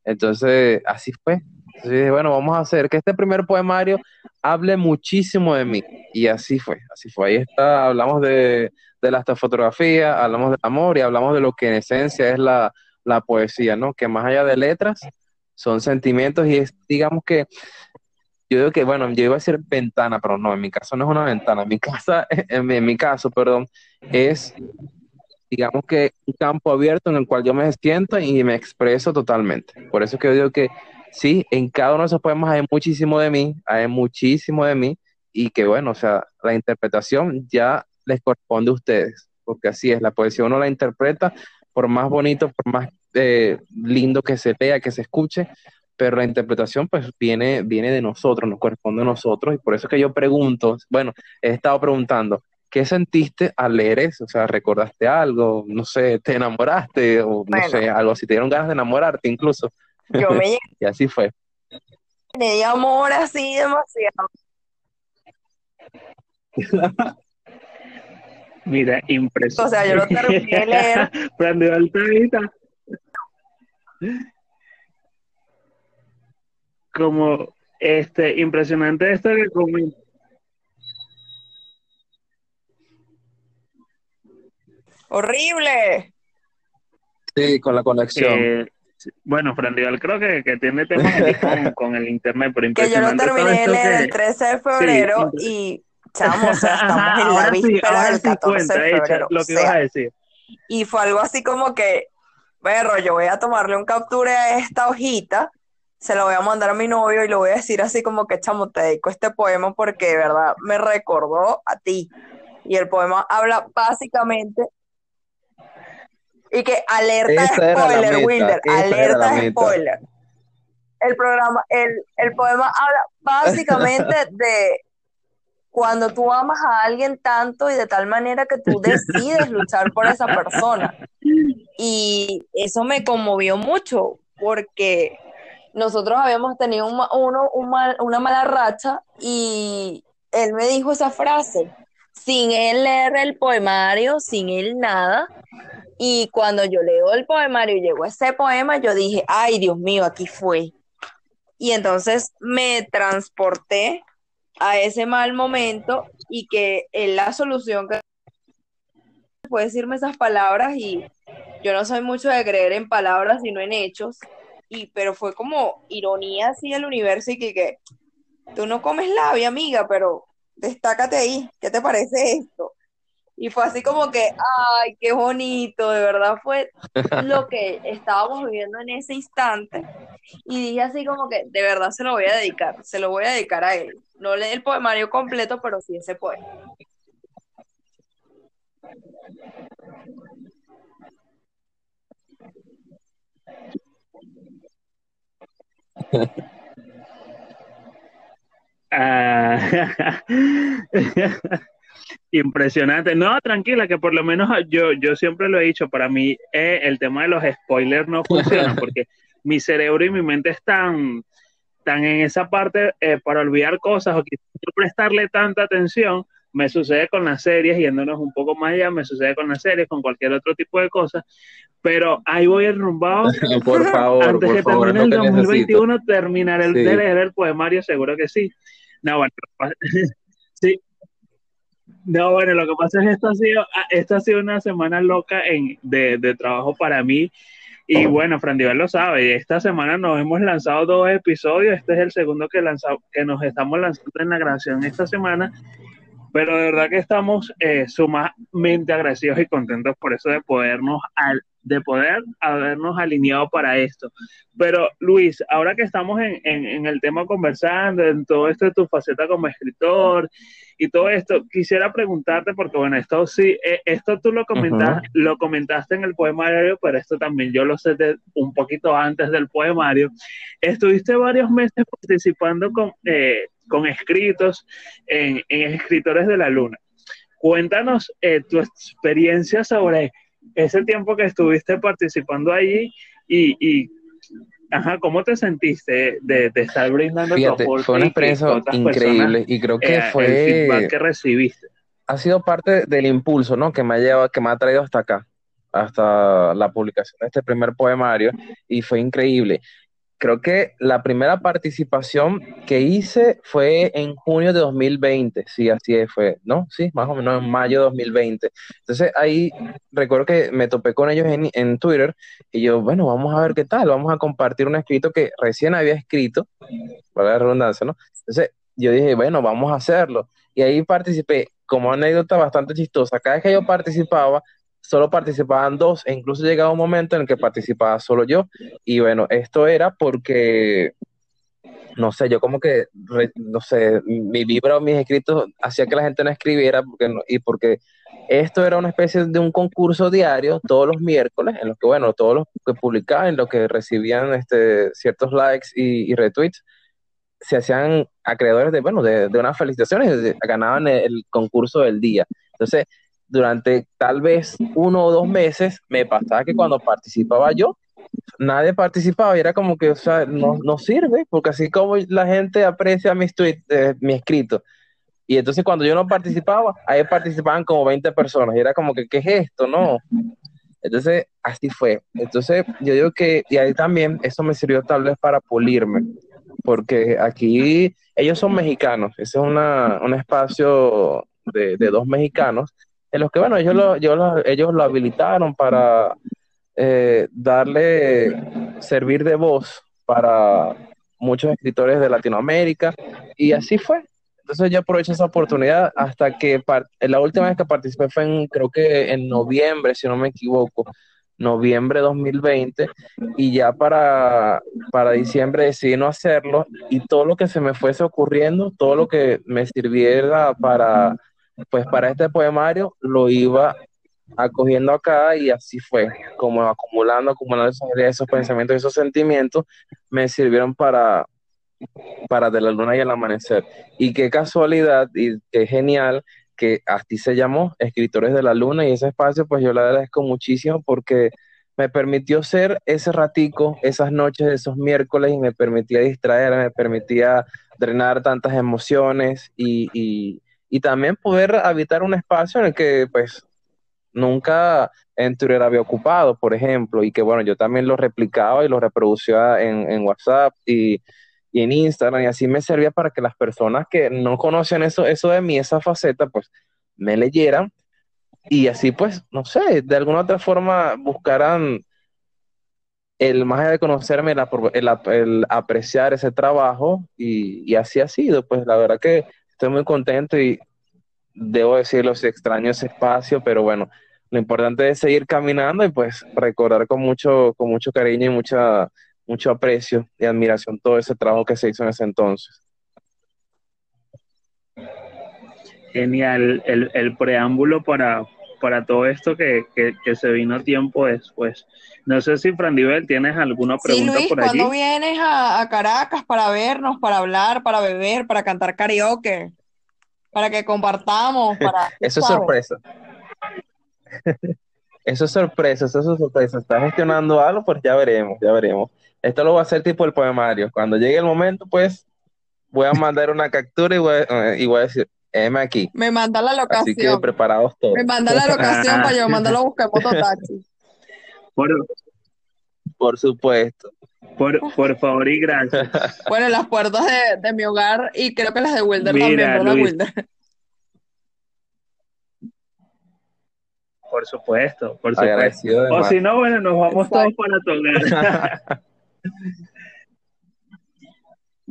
Entonces, así fue. Entonces, bueno, vamos a hacer que este primer poemario hable muchísimo de mí. Y así fue, así fue. Ahí está, hablamos de, de la astrofotografía, hablamos del amor y hablamos de lo que en esencia es la, la poesía, ¿no? Que más allá de letras, son sentimientos y es, digamos que yo digo que, bueno, yo iba a decir ventana, pero no, en mi caso no es una ventana, en mi casa, en mi caso, perdón, es digamos que un campo abierto en el cual yo me siento y me expreso totalmente. Por eso es que yo digo que sí, en cada uno de esos poemas hay muchísimo de mí, hay muchísimo de mí, y que bueno, o sea, la interpretación ya les corresponde a ustedes, porque así es, la poesía uno la interpreta, por más bonito, por más eh, lindo que se vea, que se escuche, pero la interpretación pues viene, viene de nosotros, nos corresponde a nosotros, y por eso es que yo pregunto, bueno, he estado preguntando, ¿Qué sentiste al leer eso? O sea, ¿recordaste algo? No sé, ¿te enamoraste? O no sé, algo si te dieron ganas de enamorarte incluso. Yo me y así fue. Me di amor así demasiado. Mira, impresionante. O sea, yo lo terminé de leer. Prendió el Como, este, impresionante esto que comenté Horrible. Sí, con la conexión. Eh, bueno, Frandival creo que, que tiene temas con, el internet, pero Que yo lo terminé el 13 de febrero y, chamo, o sea, estamos en la víspera del 14 de febrero. lo que a decir. Y fue algo así como que, perro, yo voy a tomarle un captura a esta hojita, se lo voy a mandar a mi novio y le voy a decir así como que, chamo, te dedico este poema porque de verdad me recordó a ti. Y el poema habla básicamente y que alerta spoiler, Wilder, alerta spoiler. El programa, el, el poema habla básicamente de cuando tú amas a alguien tanto y de tal manera que tú decides luchar por esa persona. Y eso me conmovió mucho porque nosotros habíamos tenido uno, una mala racha y él me dijo esa frase, sin él leer el poemario, sin él nada, y cuando yo leo el poemario y llegó ese poema, yo dije, ay Dios mío, aquí fue. Y entonces me transporté a ese mal momento y que la solución que fue decirme esas palabras y yo no soy mucho de creer en palabras, sino en hechos. Y, pero fue como ironía así del universo y que, que tú no comes labia, amiga, pero destácate ahí, ¿qué te parece esto? Y fue así como que, ay, qué bonito, de verdad fue lo que estábamos viviendo en ese instante. Y dije así como que, de verdad se lo voy a dedicar, se lo voy a dedicar a él. No leí el poemario completo, pero sí ese poema. Ah, impresionante. No, tranquila, que por lo menos yo, yo siempre lo he dicho, para mí eh, el tema de los spoilers no funciona porque mi cerebro y mi mente están, están en esa parte eh, para olvidar cosas o prestarle tanta atención. Me sucede con las series, yéndonos un poco más allá, me sucede con las series, con cualquier otro tipo de cosas, pero ahí voy enrumbado. por favor, Antes por que favor, termine no el te 2021, terminar el, Sí. de leer el poemario, seguro que sí. No, bueno, sí. No, bueno, lo que pasa es que esta ha sido, ah, esta ha sido una semana loca en, de, de trabajo para mí. Y bueno, Frandival lo sabe, esta semana nos hemos lanzado dos episodios, este es el segundo que, lanza, que nos estamos lanzando en la grabación esta semana, pero de verdad que estamos eh, sumamente agradecidos y contentos por eso de podernos al, de poder habernos alineado para esto. Pero Luis, ahora que estamos en, en, en, el tema conversando, en todo esto de tu faceta como escritor y todo esto, quisiera preguntarte, porque bueno, esto sí, eh, esto tú lo, comentas, uh -huh. lo comentaste en el poemario, pero esto también yo lo sé de, un poquito antes del poemario. Estuviste varios meses participando con, eh, con escritos en, en, Escritores de la Luna. Cuéntanos eh, tu experiencia sobre ese tiempo que estuviste participando allí y, y ajá, ¿cómo te sentiste de, de estar brindando Fíjate, tu fue una experiencia increíble y creo que eh, fue el feedback que recibiste. Ha sido parte del impulso, ¿no? Que me ha llevado, que me ha traído hasta acá, hasta la publicación de este primer poemario y fue increíble. Creo que la primera participación que hice fue en junio de 2020, sí, así fue, ¿no? Sí, más o menos en mayo de 2020. Entonces ahí recuerdo que me topé con ellos en, en Twitter y yo, bueno, vamos a ver qué tal, vamos a compartir un escrito que recién había escrito, para la redundancia, ¿no? Entonces yo dije, bueno, vamos a hacerlo. Y ahí participé, como anécdota bastante chistosa, cada vez que yo participaba, solo participaban dos, e incluso llegaba un momento en el que participaba solo yo, y bueno, esto era porque, no sé, yo como que, no sé, mi vibra o mis escritos hacía que la gente no escribiera, porque no, y porque esto era una especie de un concurso diario, todos los miércoles, en los que, bueno, todos los que publicaban, en los que recibían este, ciertos likes y, retweets, se hacían acreedores de, bueno, de, de unas felicitaciones, ganaban el, el concurso del día. Entonces, durante tal vez uno o dos meses me pasaba que cuando participaba yo, nadie participaba y era como que, o sea, no, no sirve, porque así como la gente aprecia mis tweets, eh, mi escrito, y entonces cuando yo no participaba, ahí participaban como 20 personas, y era como que, ¿qué es esto? No. Entonces, así fue. Entonces, yo digo que, y ahí también, eso me sirvió tal vez para pulirme, porque aquí ellos son mexicanos, ese es una, un espacio de, de dos mexicanos, en los que, bueno, ellos lo, lo, ellos lo habilitaron para eh, darle, servir de voz para muchos escritores de Latinoamérica, y así fue. Entonces yo aprovecho esa oportunidad hasta que la última vez que participé fue en, creo que en noviembre, si no me equivoco, noviembre de 2020, y ya para, para diciembre decidí no hacerlo, y todo lo que se me fuese ocurriendo, todo lo que me sirviera para pues para este poemario lo iba acogiendo acá y así fue, como acumulando, acumulando ideas, esos pensamientos, esos sentimientos, me sirvieron para, para De la Luna y el Amanecer. Y qué casualidad y qué genial que así se llamó, Escritores de la Luna, y ese espacio pues yo le agradezco muchísimo porque me permitió ser ese ratico, esas noches, esos miércoles, y me permitía distraerme, me permitía drenar tantas emociones y, y y también poder habitar un espacio en el que pues nunca en Twitter había ocupado, por ejemplo, y que bueno, yo también lo replicaba y lo reproducía en, WhatsApp y, y, en Instagram, y así me servía para que las personas que no conocían eso, eso de mí, esa faceta, pues me leyeran y así pues, no sé, de alguna otra forma buscarán el más de conocerme, el, apreciar ese trabajo y, y, así ha sido. Pues la verdad que estoy muy contento y debo decirlo, si extraño ese espacio, pero bueno, lo importante es seguir caminando y pues recordar con mucho, con mucho cariño y mucha, mucho aprecio y admiración todo ese trabajo que se hizo en ese entonces. Genial, el, el preámbulo para, para todo esto que, que, se vino tiempo después. No sé si Frandibel tienes alguna pregunta sí, por allí. ¿Cuándo vienes a, a, Caracas para vernos, para hablar, para beber, para cantar karaoke? Para que compartamos, para... Eso es sorpresa. eso es sorpresa, eso es sorpresa. ¿Estás gestionando algo? Pues ya veremos, ya veremos. Esto lo va a hacer tipo el poemario. Cuando llegue el momento, pues voy a mandar una captura y voy a, y voy a decir, M aquí. Me manda la locación. Así que preparados todos. Me manda la locación para yo mandarlo a buscar mototaxi. Por, por supuesto. Por, por favor y gracias. Bueno, las puertas de, de mi hogar y creo que las de Wilder también, ¿verdad, Wilder? Por supuesto, por supuesto. O si no, bueno, nos vamos todos para tocar.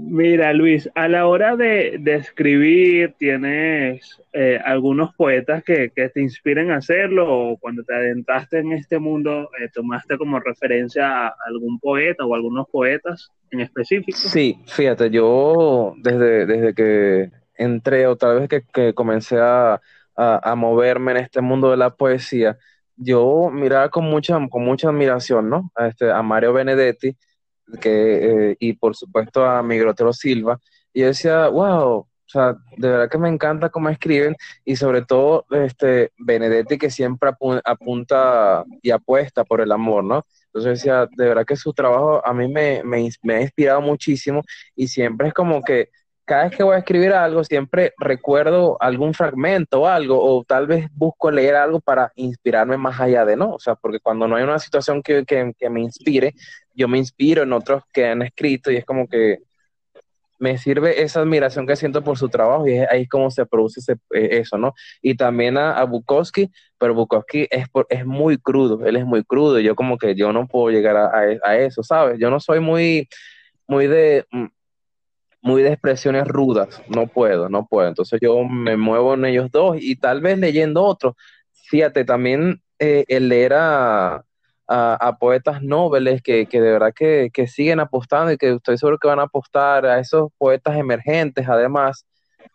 Mira, Luis, a la hora de, escribir, ¿tienes eh, algunos poetas que, te inspiren a hacerlo? ¿O cuando te adentraste en este mundo, eh, tomaste como referencia a algún poeta o algunos poetas en específico? Sí, fíjate, yo desde, desde que entré o tal vez que, comencé a, moverme en este mundo de la poesía, yo miraba con mucha, con mucha admiración, ¿no? A, este, a Mario Benedetti que, eh, y por supuesto a Migrotero Silva. Y yo decía, wow, o sea, de verdad que me encanta cómo escriben y sobre todo este Benedetti que siempre apunta y apuesta por el amor, ¿no? Entonces decía, de verdad que su trabajo a mí me, me, me ha inspirado muchísimo y siempre es como que cada vez que voy a escribir algo, siempre recuerdo algún fragmento o algo, o tal vez busco leer algo para inspirarme más allá de no. O sea, porque cuando no hay una situación que, que, me inspire, yo me inspiro en otros que han escrito y es como que me sirve esa admiración que siento por su trabajo y es ahí como se produce eh, eso, ¿no? Y también a, Bukowski, pero Bukowski es, es muy crudo, él es muy crudo yo como que yo no puedo llegar a, eso, ¿sabes? Yo no soy muy, muy de mm, muy de expresiones rudas, no puedo, no puedo. Entonces yo me muevo en ellos dos y tal vez leyendo otros. Fíjate, también eh, el poetas nobles que, de verdad que, siguen apostando y que estoy seguro que van a apostar a esos poetas emergentes además,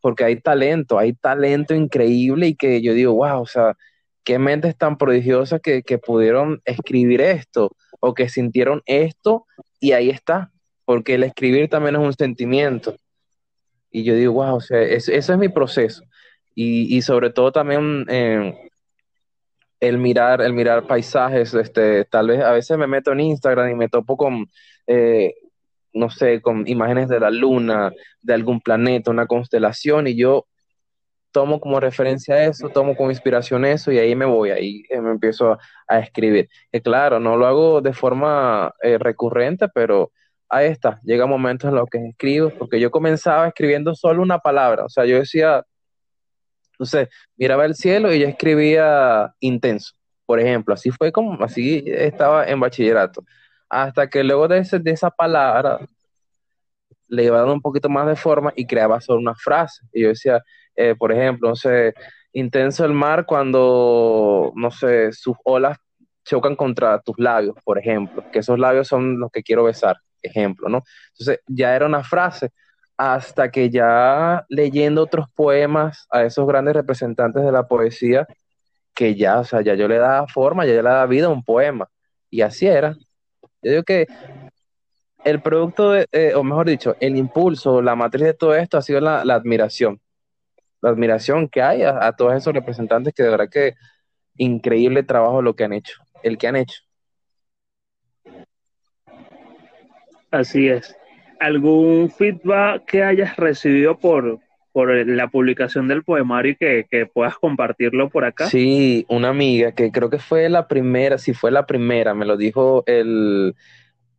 porque hay talento, hay talento increíble y que yo digo, wow, o sea, qué mentes tan prodigiosas que, que pudieron escribir esto o que sintieron esto y ahí está, porque el escribir también es un sentimiento. Y yo digo, wow, o sea, ese es mi proceso. Y, sobre todo también eh, el mirar, el mirar paisajes, este, tal vez a veces me meto en Instagram y me topo con, eh, no sé, con imágenes de la luna, de algún planeta, una constelación, y yo tomo como referencia eso, tomo como inspiración eso, y ahí me voy, ahí eh, me empiezo a, escribir. Claro, no lo hago de forma recurrente, pero ahí está, llega momentos en los que escribo, porque yo comenzaba escribiendo solo una palabra, o sea, yo decía, sé, miraba el cielo y yo escribía intenso, por ejemplo, así fue como, así estaba en bachillerato, hasta que luego de, ese, de esa palabra le iba dando un poquito más de forma y creaba solo una frase, y yo decía, eh, por ejemplo, no sé, intenso el mar cuando, no sé, sus olas chocan contra tus labios, por ejemplo, que esos labios son los que quiero besar ejemplo, ¿no? Entonces ya era una frase, hasta que ya leyendo otros poemas a esos grandes representantes de la poesía, que ya, o sea, ya yo le daba forma, ya yo le daba vida a un poema, y así era. Yo digo que el producto, de, eh, o mejor dicho, el impulso, la matriz de todo esto ha sido la, admiración, la admiración que hay a, a todos esos representantes que de verdad que increíble trabajo lo que han hecho, el que han hecho. Así es. ¿Algún feedback que hayas recibido por, por la publicación del poemario y que, puedas compartirlo por acá? Sí, una amiga que creo que fue la primera, si fue la primera, me lo dijo el,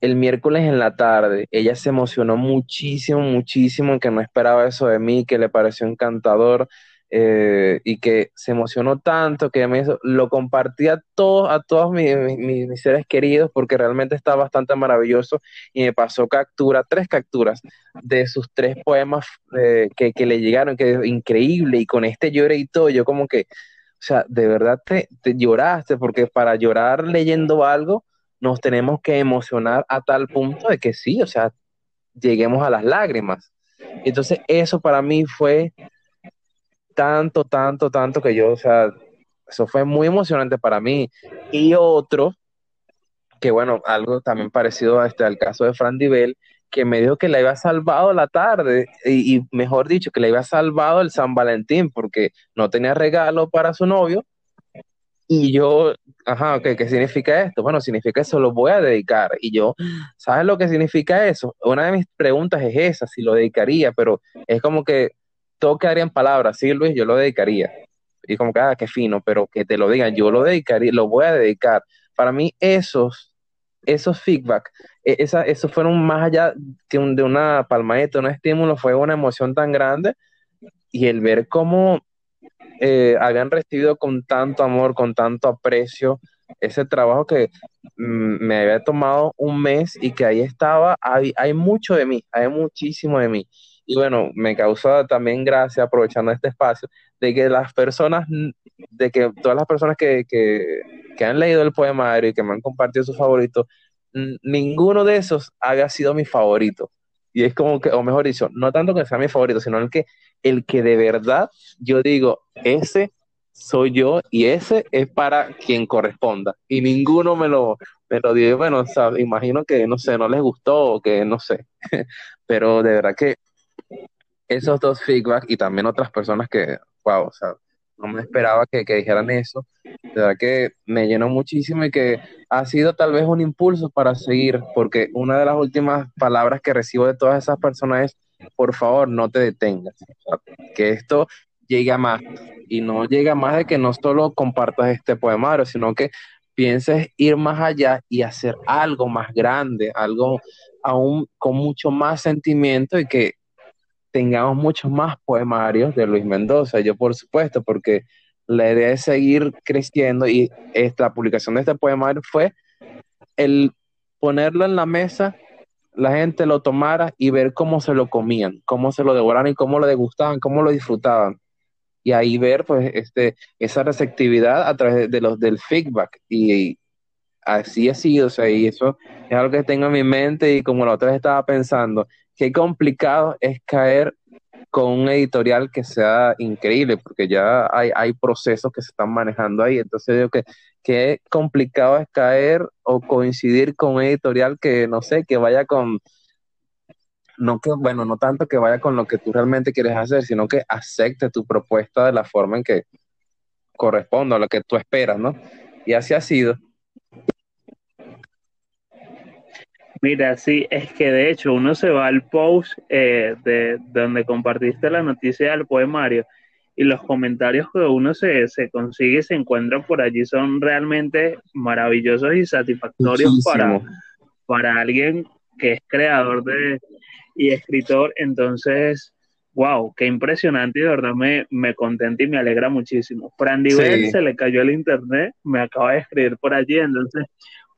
el miércoles en la tarde. Ella se emocionó muchísimo, muchísimo, que no esperaba eso de mí, que le pareció encantador. Eh, y que se emocionó tanto que me lo compartí a todos, a todos mis, mis, seres queridos porque realmente está bastante maravilloso y me pasó captura, tres capturas de sus tres poemas eh, que, que, le llegaron, que es increíble y con este lloré y todo, yo como que, o sea, de verdad te, te lloraste porque para llorar leyendo algo nos tenemos que emocionar a tal punto de que sí, o sea, lleguemos a las lágrimas. Entonces eso para mí fue tanto, tanto, tanto que yo, o sea, eso fue muy emocionante para mí. Y otro, que bueno, algo también parecido a este, al caso de Fran Dibel, que me dijo que le había salvado la tarde, y, mejor dicho, que le había salvado el San Valentín, porque no tenía regalo para su novio. Y yo, ajá, ok, ¿qué significa esto? Bueno, significa eso, lo voy a dedicar. Y yo, ¿sabes lo que significa eso? Una de mis preguntas es esa, si lo dedicaría, pero es como que todo quedaría en palabras, sí, Luis, yo lo dedicaría. Y como que, ah, qué fino, pero que te lo digan, yo lo dedicaría, lo voy a dedicar. Para mí, esos, esos feedback, e, esa, esos fueron más allá de, de una palmadita, un estímulo, fue una emoción tan grande. Y el ver cómo eh, habían recibido con tanto amor, con tanto aprecio, ese trabajo que mm, me había tomado un mes y que ahí estaba, hay mucho de mí, hay muchísimo de mí. Y bueno, me causó también gracia, aprovechando este espacio, de que las personas, de que todas las personas que, que, han leído el poemario y que me han compartido sus favoritos, ninguno de esos haya sido mi favorito. Y es como que, o mejor dicho, no tanto que sea mi favorito, sino el que, el que de verdad yo digo, ese soy yo y ese es para quien corresponda. Y ninguno me lo, me lo dio. Bueno, imagino que, no sé, no les gustó o que no sé. Pero de verdad que esos dos feedback y también otras personas que, wow, o sea, no me esperaba que, dijeran eso. De verdad que me llenó muchísimo y que ha sido tal vez un impulso para seguir, porque una de las últimas palabras que recibo de todas esas personas es, por favor, no te detengas. que esto llegue a más. Y no llega más de que no solo compartas este poemario, sino que pienses ir más allá y hacer algo más grande, algo aún con mucho más sentimiento y que tengamos muchos más poemarios de Luis Mendoza. Yo, por supuesto, porque la idea es seguir creciendo y esta publicación de este poemario fue el ponerlo en la mesa, la gente lo tomara y ver cómo se lo comían, cómo se lo devoraban y cómo lo degustaban, cómo lo disfrutaban. Y ahí ver pues este, esa receptividad a través de, los del feedback. Y, así ha sido, y eso es algo que tengo en mi mente y como la otra vez estaba pensando, qué complicado es caer con un editorial que sea increíble, porque ya hay, hay procesos que se están manejando ahí. Entonces digo que qué complicado es caer o coincidir con un editorial que, no sé, que vaya con, no que, bueno, no tanto que vaya con lo que tú realmente quieres hacer, sino que acepte tu propuesta de la forma en que corresponde a lo que tú esperas, ¿no? Y así ha sido. Mira, sí, es que de hecho uno se va al post eh, de, donde compartiste la noticia del poemario y los comentarios que uno se, se consigue y se encuentran por allí son realmente maravillosos y satisfactorios para, para alguien que es creador de, y escritor. Entonces, wow, qué impresionante y de verdad me, me contenta y me alegra muchísimo. Frandy sí. se le cayó el internet, me acaba de escribir por allí, entonces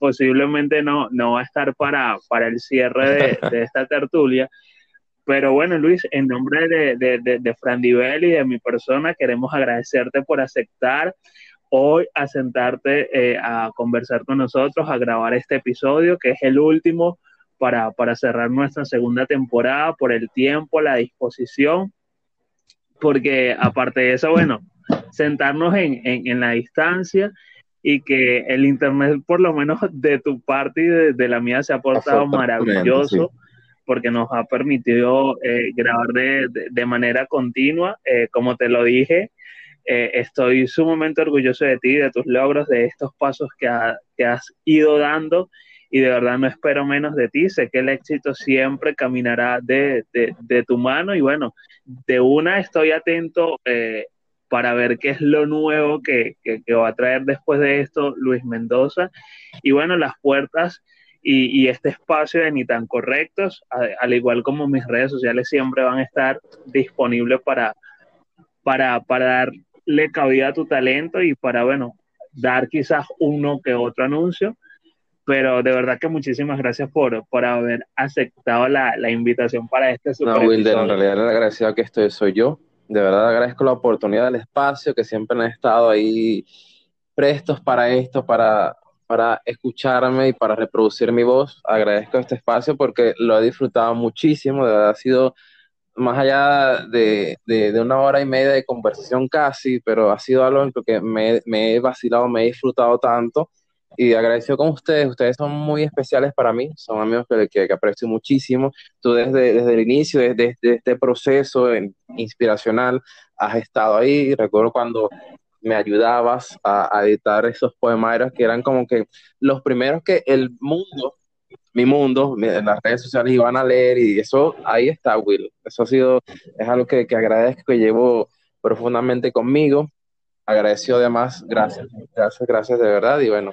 posiblemente no, no va a estar para, para el cierre de, esta tertulia. Pero bueno, Luis, en nombre de, de, de, Fran y de mi persona, queremos agradecerte por aceptar hoy a sentarte eh, a conversar con nosotros, a grabar este episodio, que es el último para, para cerrar nuestra segunda temporada, por el tiempo, la disposición, porque aparte de eso, bueno, sentarnos en, en, en la distancia y que el Internet, por lo menos de tu parte y de, la mía, se ha portado maravilloso. porque nos ha permitido eh, grabar de, de, manera continua. Eh, como te lo dije, eh, estoy sumamente orgulloso de ti, de tus logros, de estos pasos que, que, has ido dando y de verdad no espero menos de ti. Sé que el éxito siempre caminará de, de tu mano y bueno, de una estoy atento para ver qué es lo nuevo que, va a traer después de esto Luis Mendoza. Y bueno, las puertas y, este espacio de Ni tan correctos, al igual como mis redes sociales, siempre van a estar disponibles para, para, para darle cabida a tu talento y para, bueno, dar quizás uno que otro anuncio. Pero de verdad que muchísimas gracias por, por haber aceptado la, la invitación para este super No, Wilder, en realidad el agradecido que estoy soy yo. De verdad agradezco la oportunidad del espacio, que siempre han estado ahí prestos para esto, para, para escucharme y para reproducir mi voz. Agradezco este espacio porque lo he disfrutado muchísimo, de verdad ha sido más allá de, de, una hora y media de conversación casi, pero ha sido algo en lo que me, me, he vacilado, me he disfrutado tanto y agradecido con ustedes. Ustedes son muy especiales para mí, son amigos que, que, aprecio muchísimo. Tú desde, desde el inicio, desde, este proceso inspiracional, has estado ahí. Recuerdo cuando me ayudabas a, editar esos poemarios que eran como que los primeros que el mundo, mi mundo, en las redes sociales iban a leer y eso, ahí está Will. Eso ha sido, es algo que, que agradezco, que llevo profundamente conmigo. Agradecido además, gracias, gracias, gracias de verdad y bueno,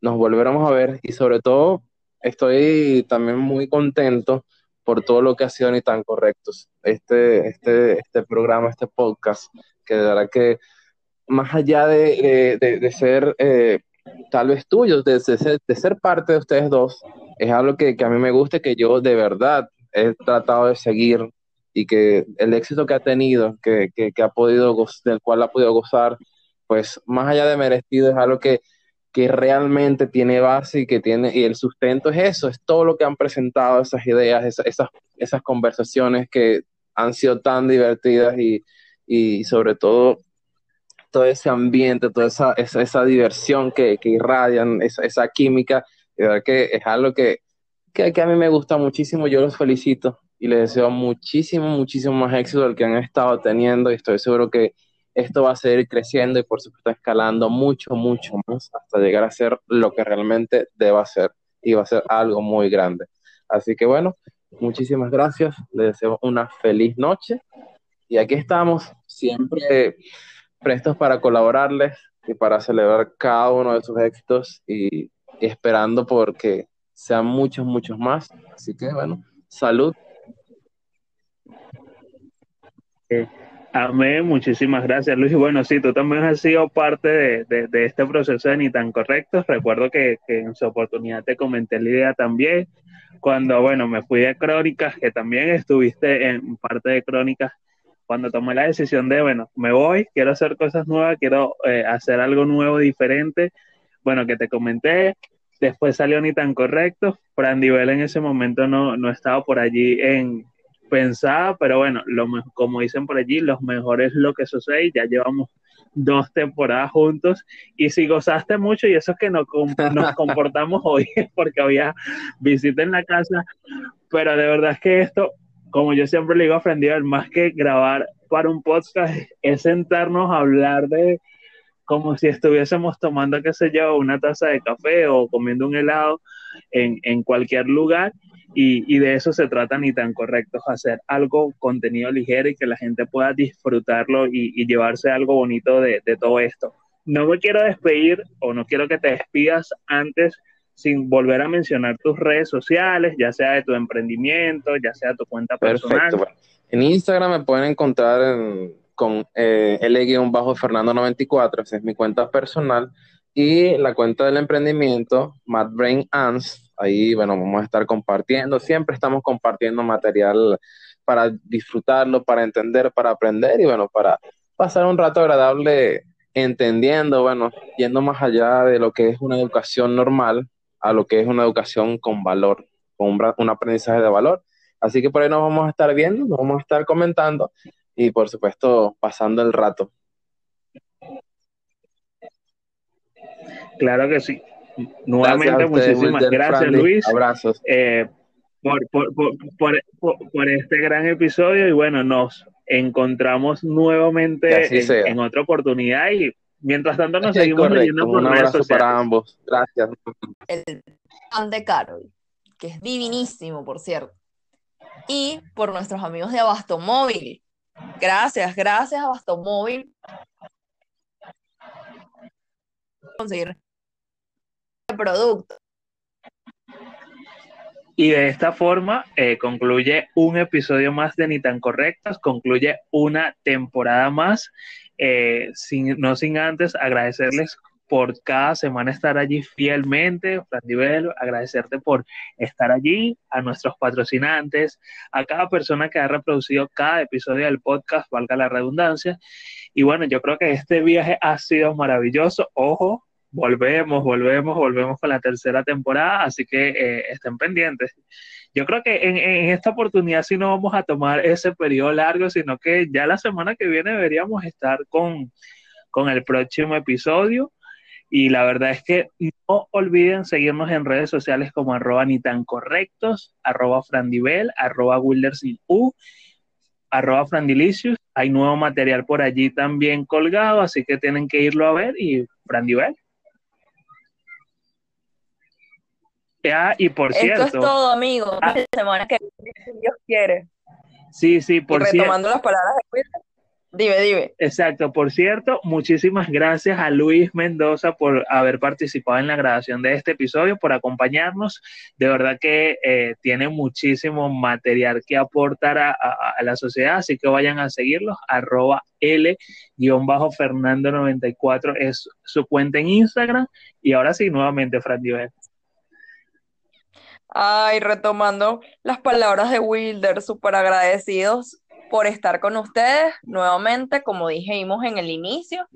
nos volveremos a ver y sobre todo estoy también muy contento por todo lo que ha sido ni tan correctos. Este, este, este programa, este podcast, que de verdad que más allá de, ser eh, tal vez tuyos, de, ser, parte de ustedes dos, es algo que, a mí me gusta que yo de verdad he tratado de seguir y que el éxito que ha tenido, que, ha podido, del cual ha podido gozar, pues más allá de merecido, es algo que, que realmente tiene base y que tiene, y el sustento es eso, es todo lo que han presentado, esas ideas, esas, esas, conversaciones que han sido tan divertidas y, y sobre todo todo ese ambiente, toda esa, esa, diversión que, que irradian, esa, esa, química, de verdad que es algo que, que, a mí me gusta muchísimo, yo los felicito y les deseo muchísimo, muchísimo más éxito del que han estado teniendo y estoy seguro que esto va a seguir creciendo y por supuesto escalando mucho, mucho más hasta llegar a ser lo que realmente deba ser y va a ser algo muy grande. Así que bueno, muchísimas gracias, les deseo una feliz noche y aquí estamos siempre prestos para colaborarles y para celebrar cada uno de sus éxitos y, esperando porque sean muchos, muchos más. Así que bueno, salud. Amén, muchísimas gracias Luis. Bueno, sí, tú también has sido parte de, de, este proceso de Ni tan correctos. Recuerdo que, en su oportunidad te comenté la idea también. Cuando, bueno, me fui de Crónicas, que también estuviste en parte de Crónicas, cuando tomé la decisión de, bueno, me voy, quiero hacer cosas nuevas, quiero eh, hacer algo nuevo, diferente, bueno, que te comenté, después salió ni tan correcto, Bell en ese momento no, no estaba por allí en pensada, pero bueno, lo, como dicen por allí, los mejores lo que sucede, ya llevamos dos temporadas juntos y si gozaste mucho y eso es que nos, nos comportamos hoy porque había visita en la casa, pero de verdad es que esto como yo siempre le digo a Frendiver, más que grabar para un podcast, es sentarnos a hablar de como si estuviésemos tomando, qué sé yo, una taza de café o comiendo un helado en, en cualquier lugar. Y, y, de eso se trata ni tan correcto, hacer algo, contenido ligero y que la gente pueda disfrutarlo y, y llevarse algo bonito de, de todo esto. No me quiero despedir o no quiero que te despidas antes sin volver a mencionar tus redes sociales, ya sea de tu emprendimiento, ya sea tu cuenta personal. Perfecto. En Instagram me pueden encontrar con eh, L-Fernando94, esa es mi cuenta personal, y la cuenta del emprendimiento, Mad Brain Ans, ahí, bueno, vamos a estar compartiendo, siempre estamos compartiendo material para disfrutarlo, para entender, para aprender y bueno, para pasar un rato agradable entendiendo, bueno, yendo más allá de lo que es una educación normal, a lo que es una educación con valor, con un, aprendizaje de valor. Así que por ahí nos vamos a estar viendo, nos vamos a estar comentando y por supuesto pasando el rato. Claro que sí. Nuevamente, muchísimas gracias, Luis. Abrazos. Eh, por, por, por, por, este gran episodio y bueno, nos encontramos nuevamente en, en, otra oportunidad y Mientras tanto, nos seguimos leyendo por Un abrazo para ambos. Gracias. El pan de Carol, que es divinísimo, por cierto. Y por nuestros amigos de Abastomóvil. Gracias, gracias Abastomóvil. Conseguir producto. Y de esta forma eh, concluye un episodio más de Ni tan Correctas, concluye una temporada más, eh, sin, no sin antes agradecerles por cada semana estar allí fielmente, Fran agradecerte por estar allí, a nuestros patrocinantes, a cada persona que ha reproducido cada episodio del podcast, valga la redundancia. Y bueno, yo creo que este viaje ha sido maravilloso. Ojo, volvemos, volvemos, volvemos con la tercera temporada, así que eh, estén pendientes. Yo creo que en, en, esta oportunidad sí no vamos a tomar ese periodo largo, sino que ya la semana que viene deberíamos estar con, con el próximo episodio. Y la verdad es que no olviden seguirnos en redes sociales como arroba ni tan correctos, arroba frandibel, arroba wildersin.u, arroba frandilicious. Hay nuevo material por allí también colgado, así que tienen que irlo a ver y frandibel. Ah, y por Esto cierto. Esto es todo, amigos. Ah, semana que Dios quiere. Sí, sí, por cierto. Retomando las palabras de. Dime, dime. Exacto, por cierto, muchísimas gracias a Luis Mendoza por haber participado en la grabación de este episodio, por acompañarnos. De verdad que eh, tiene muchísimo material que aportar a, a, a, la sociedad, así que vayan a seguirlos. Arroba L-Fernando94 es su cuenta en Instagram. Y ahora sí, nuevamente, Fran Diver. Ay, retomando las palabras de Wilder, súper agradecidos por estar con ustedes nuevamente, como dijimos en el inicio.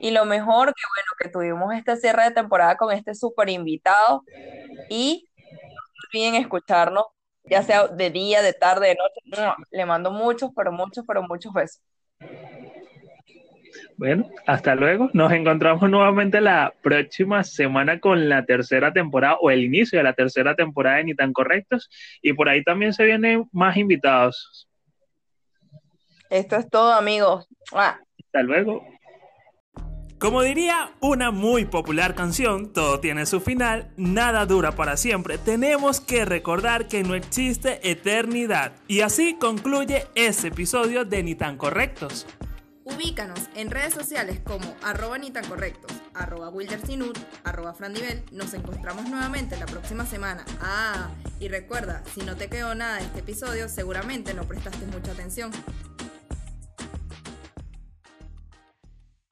Y lo mejor que bueno, que tuvimos este cierre de temporada con este súper invitado. Y no olviden escucharnos, ya sea de día, de tarde, de noche. Le mando muchos, pero muchos, pero muchos besos. Bueno, hasta luego. Nos encontramos nuevamente la próxima semana con la tercera temporada o el inicio de la tercera temporada de Ni tan Correctos. Y por ahí también se vienen más invitados. Esto es todo, amigos. ¡Ah! Hasta luego. Como diría una muy popular canción, todo tiene su final, nada dura para siempre. Tenemos que recordar que no existe eternidad. Y así concluye este episodio de Ni tan Correctos. Ubícanos en redes sociales como arroba ni tan correctos, arroba wildersinut, arroba frandivel. Nos encontramos nuevamente la próxima semana. Ah, y recuerda, si no te quedó nada de este episodio, seguramente no prestaste mucha atención.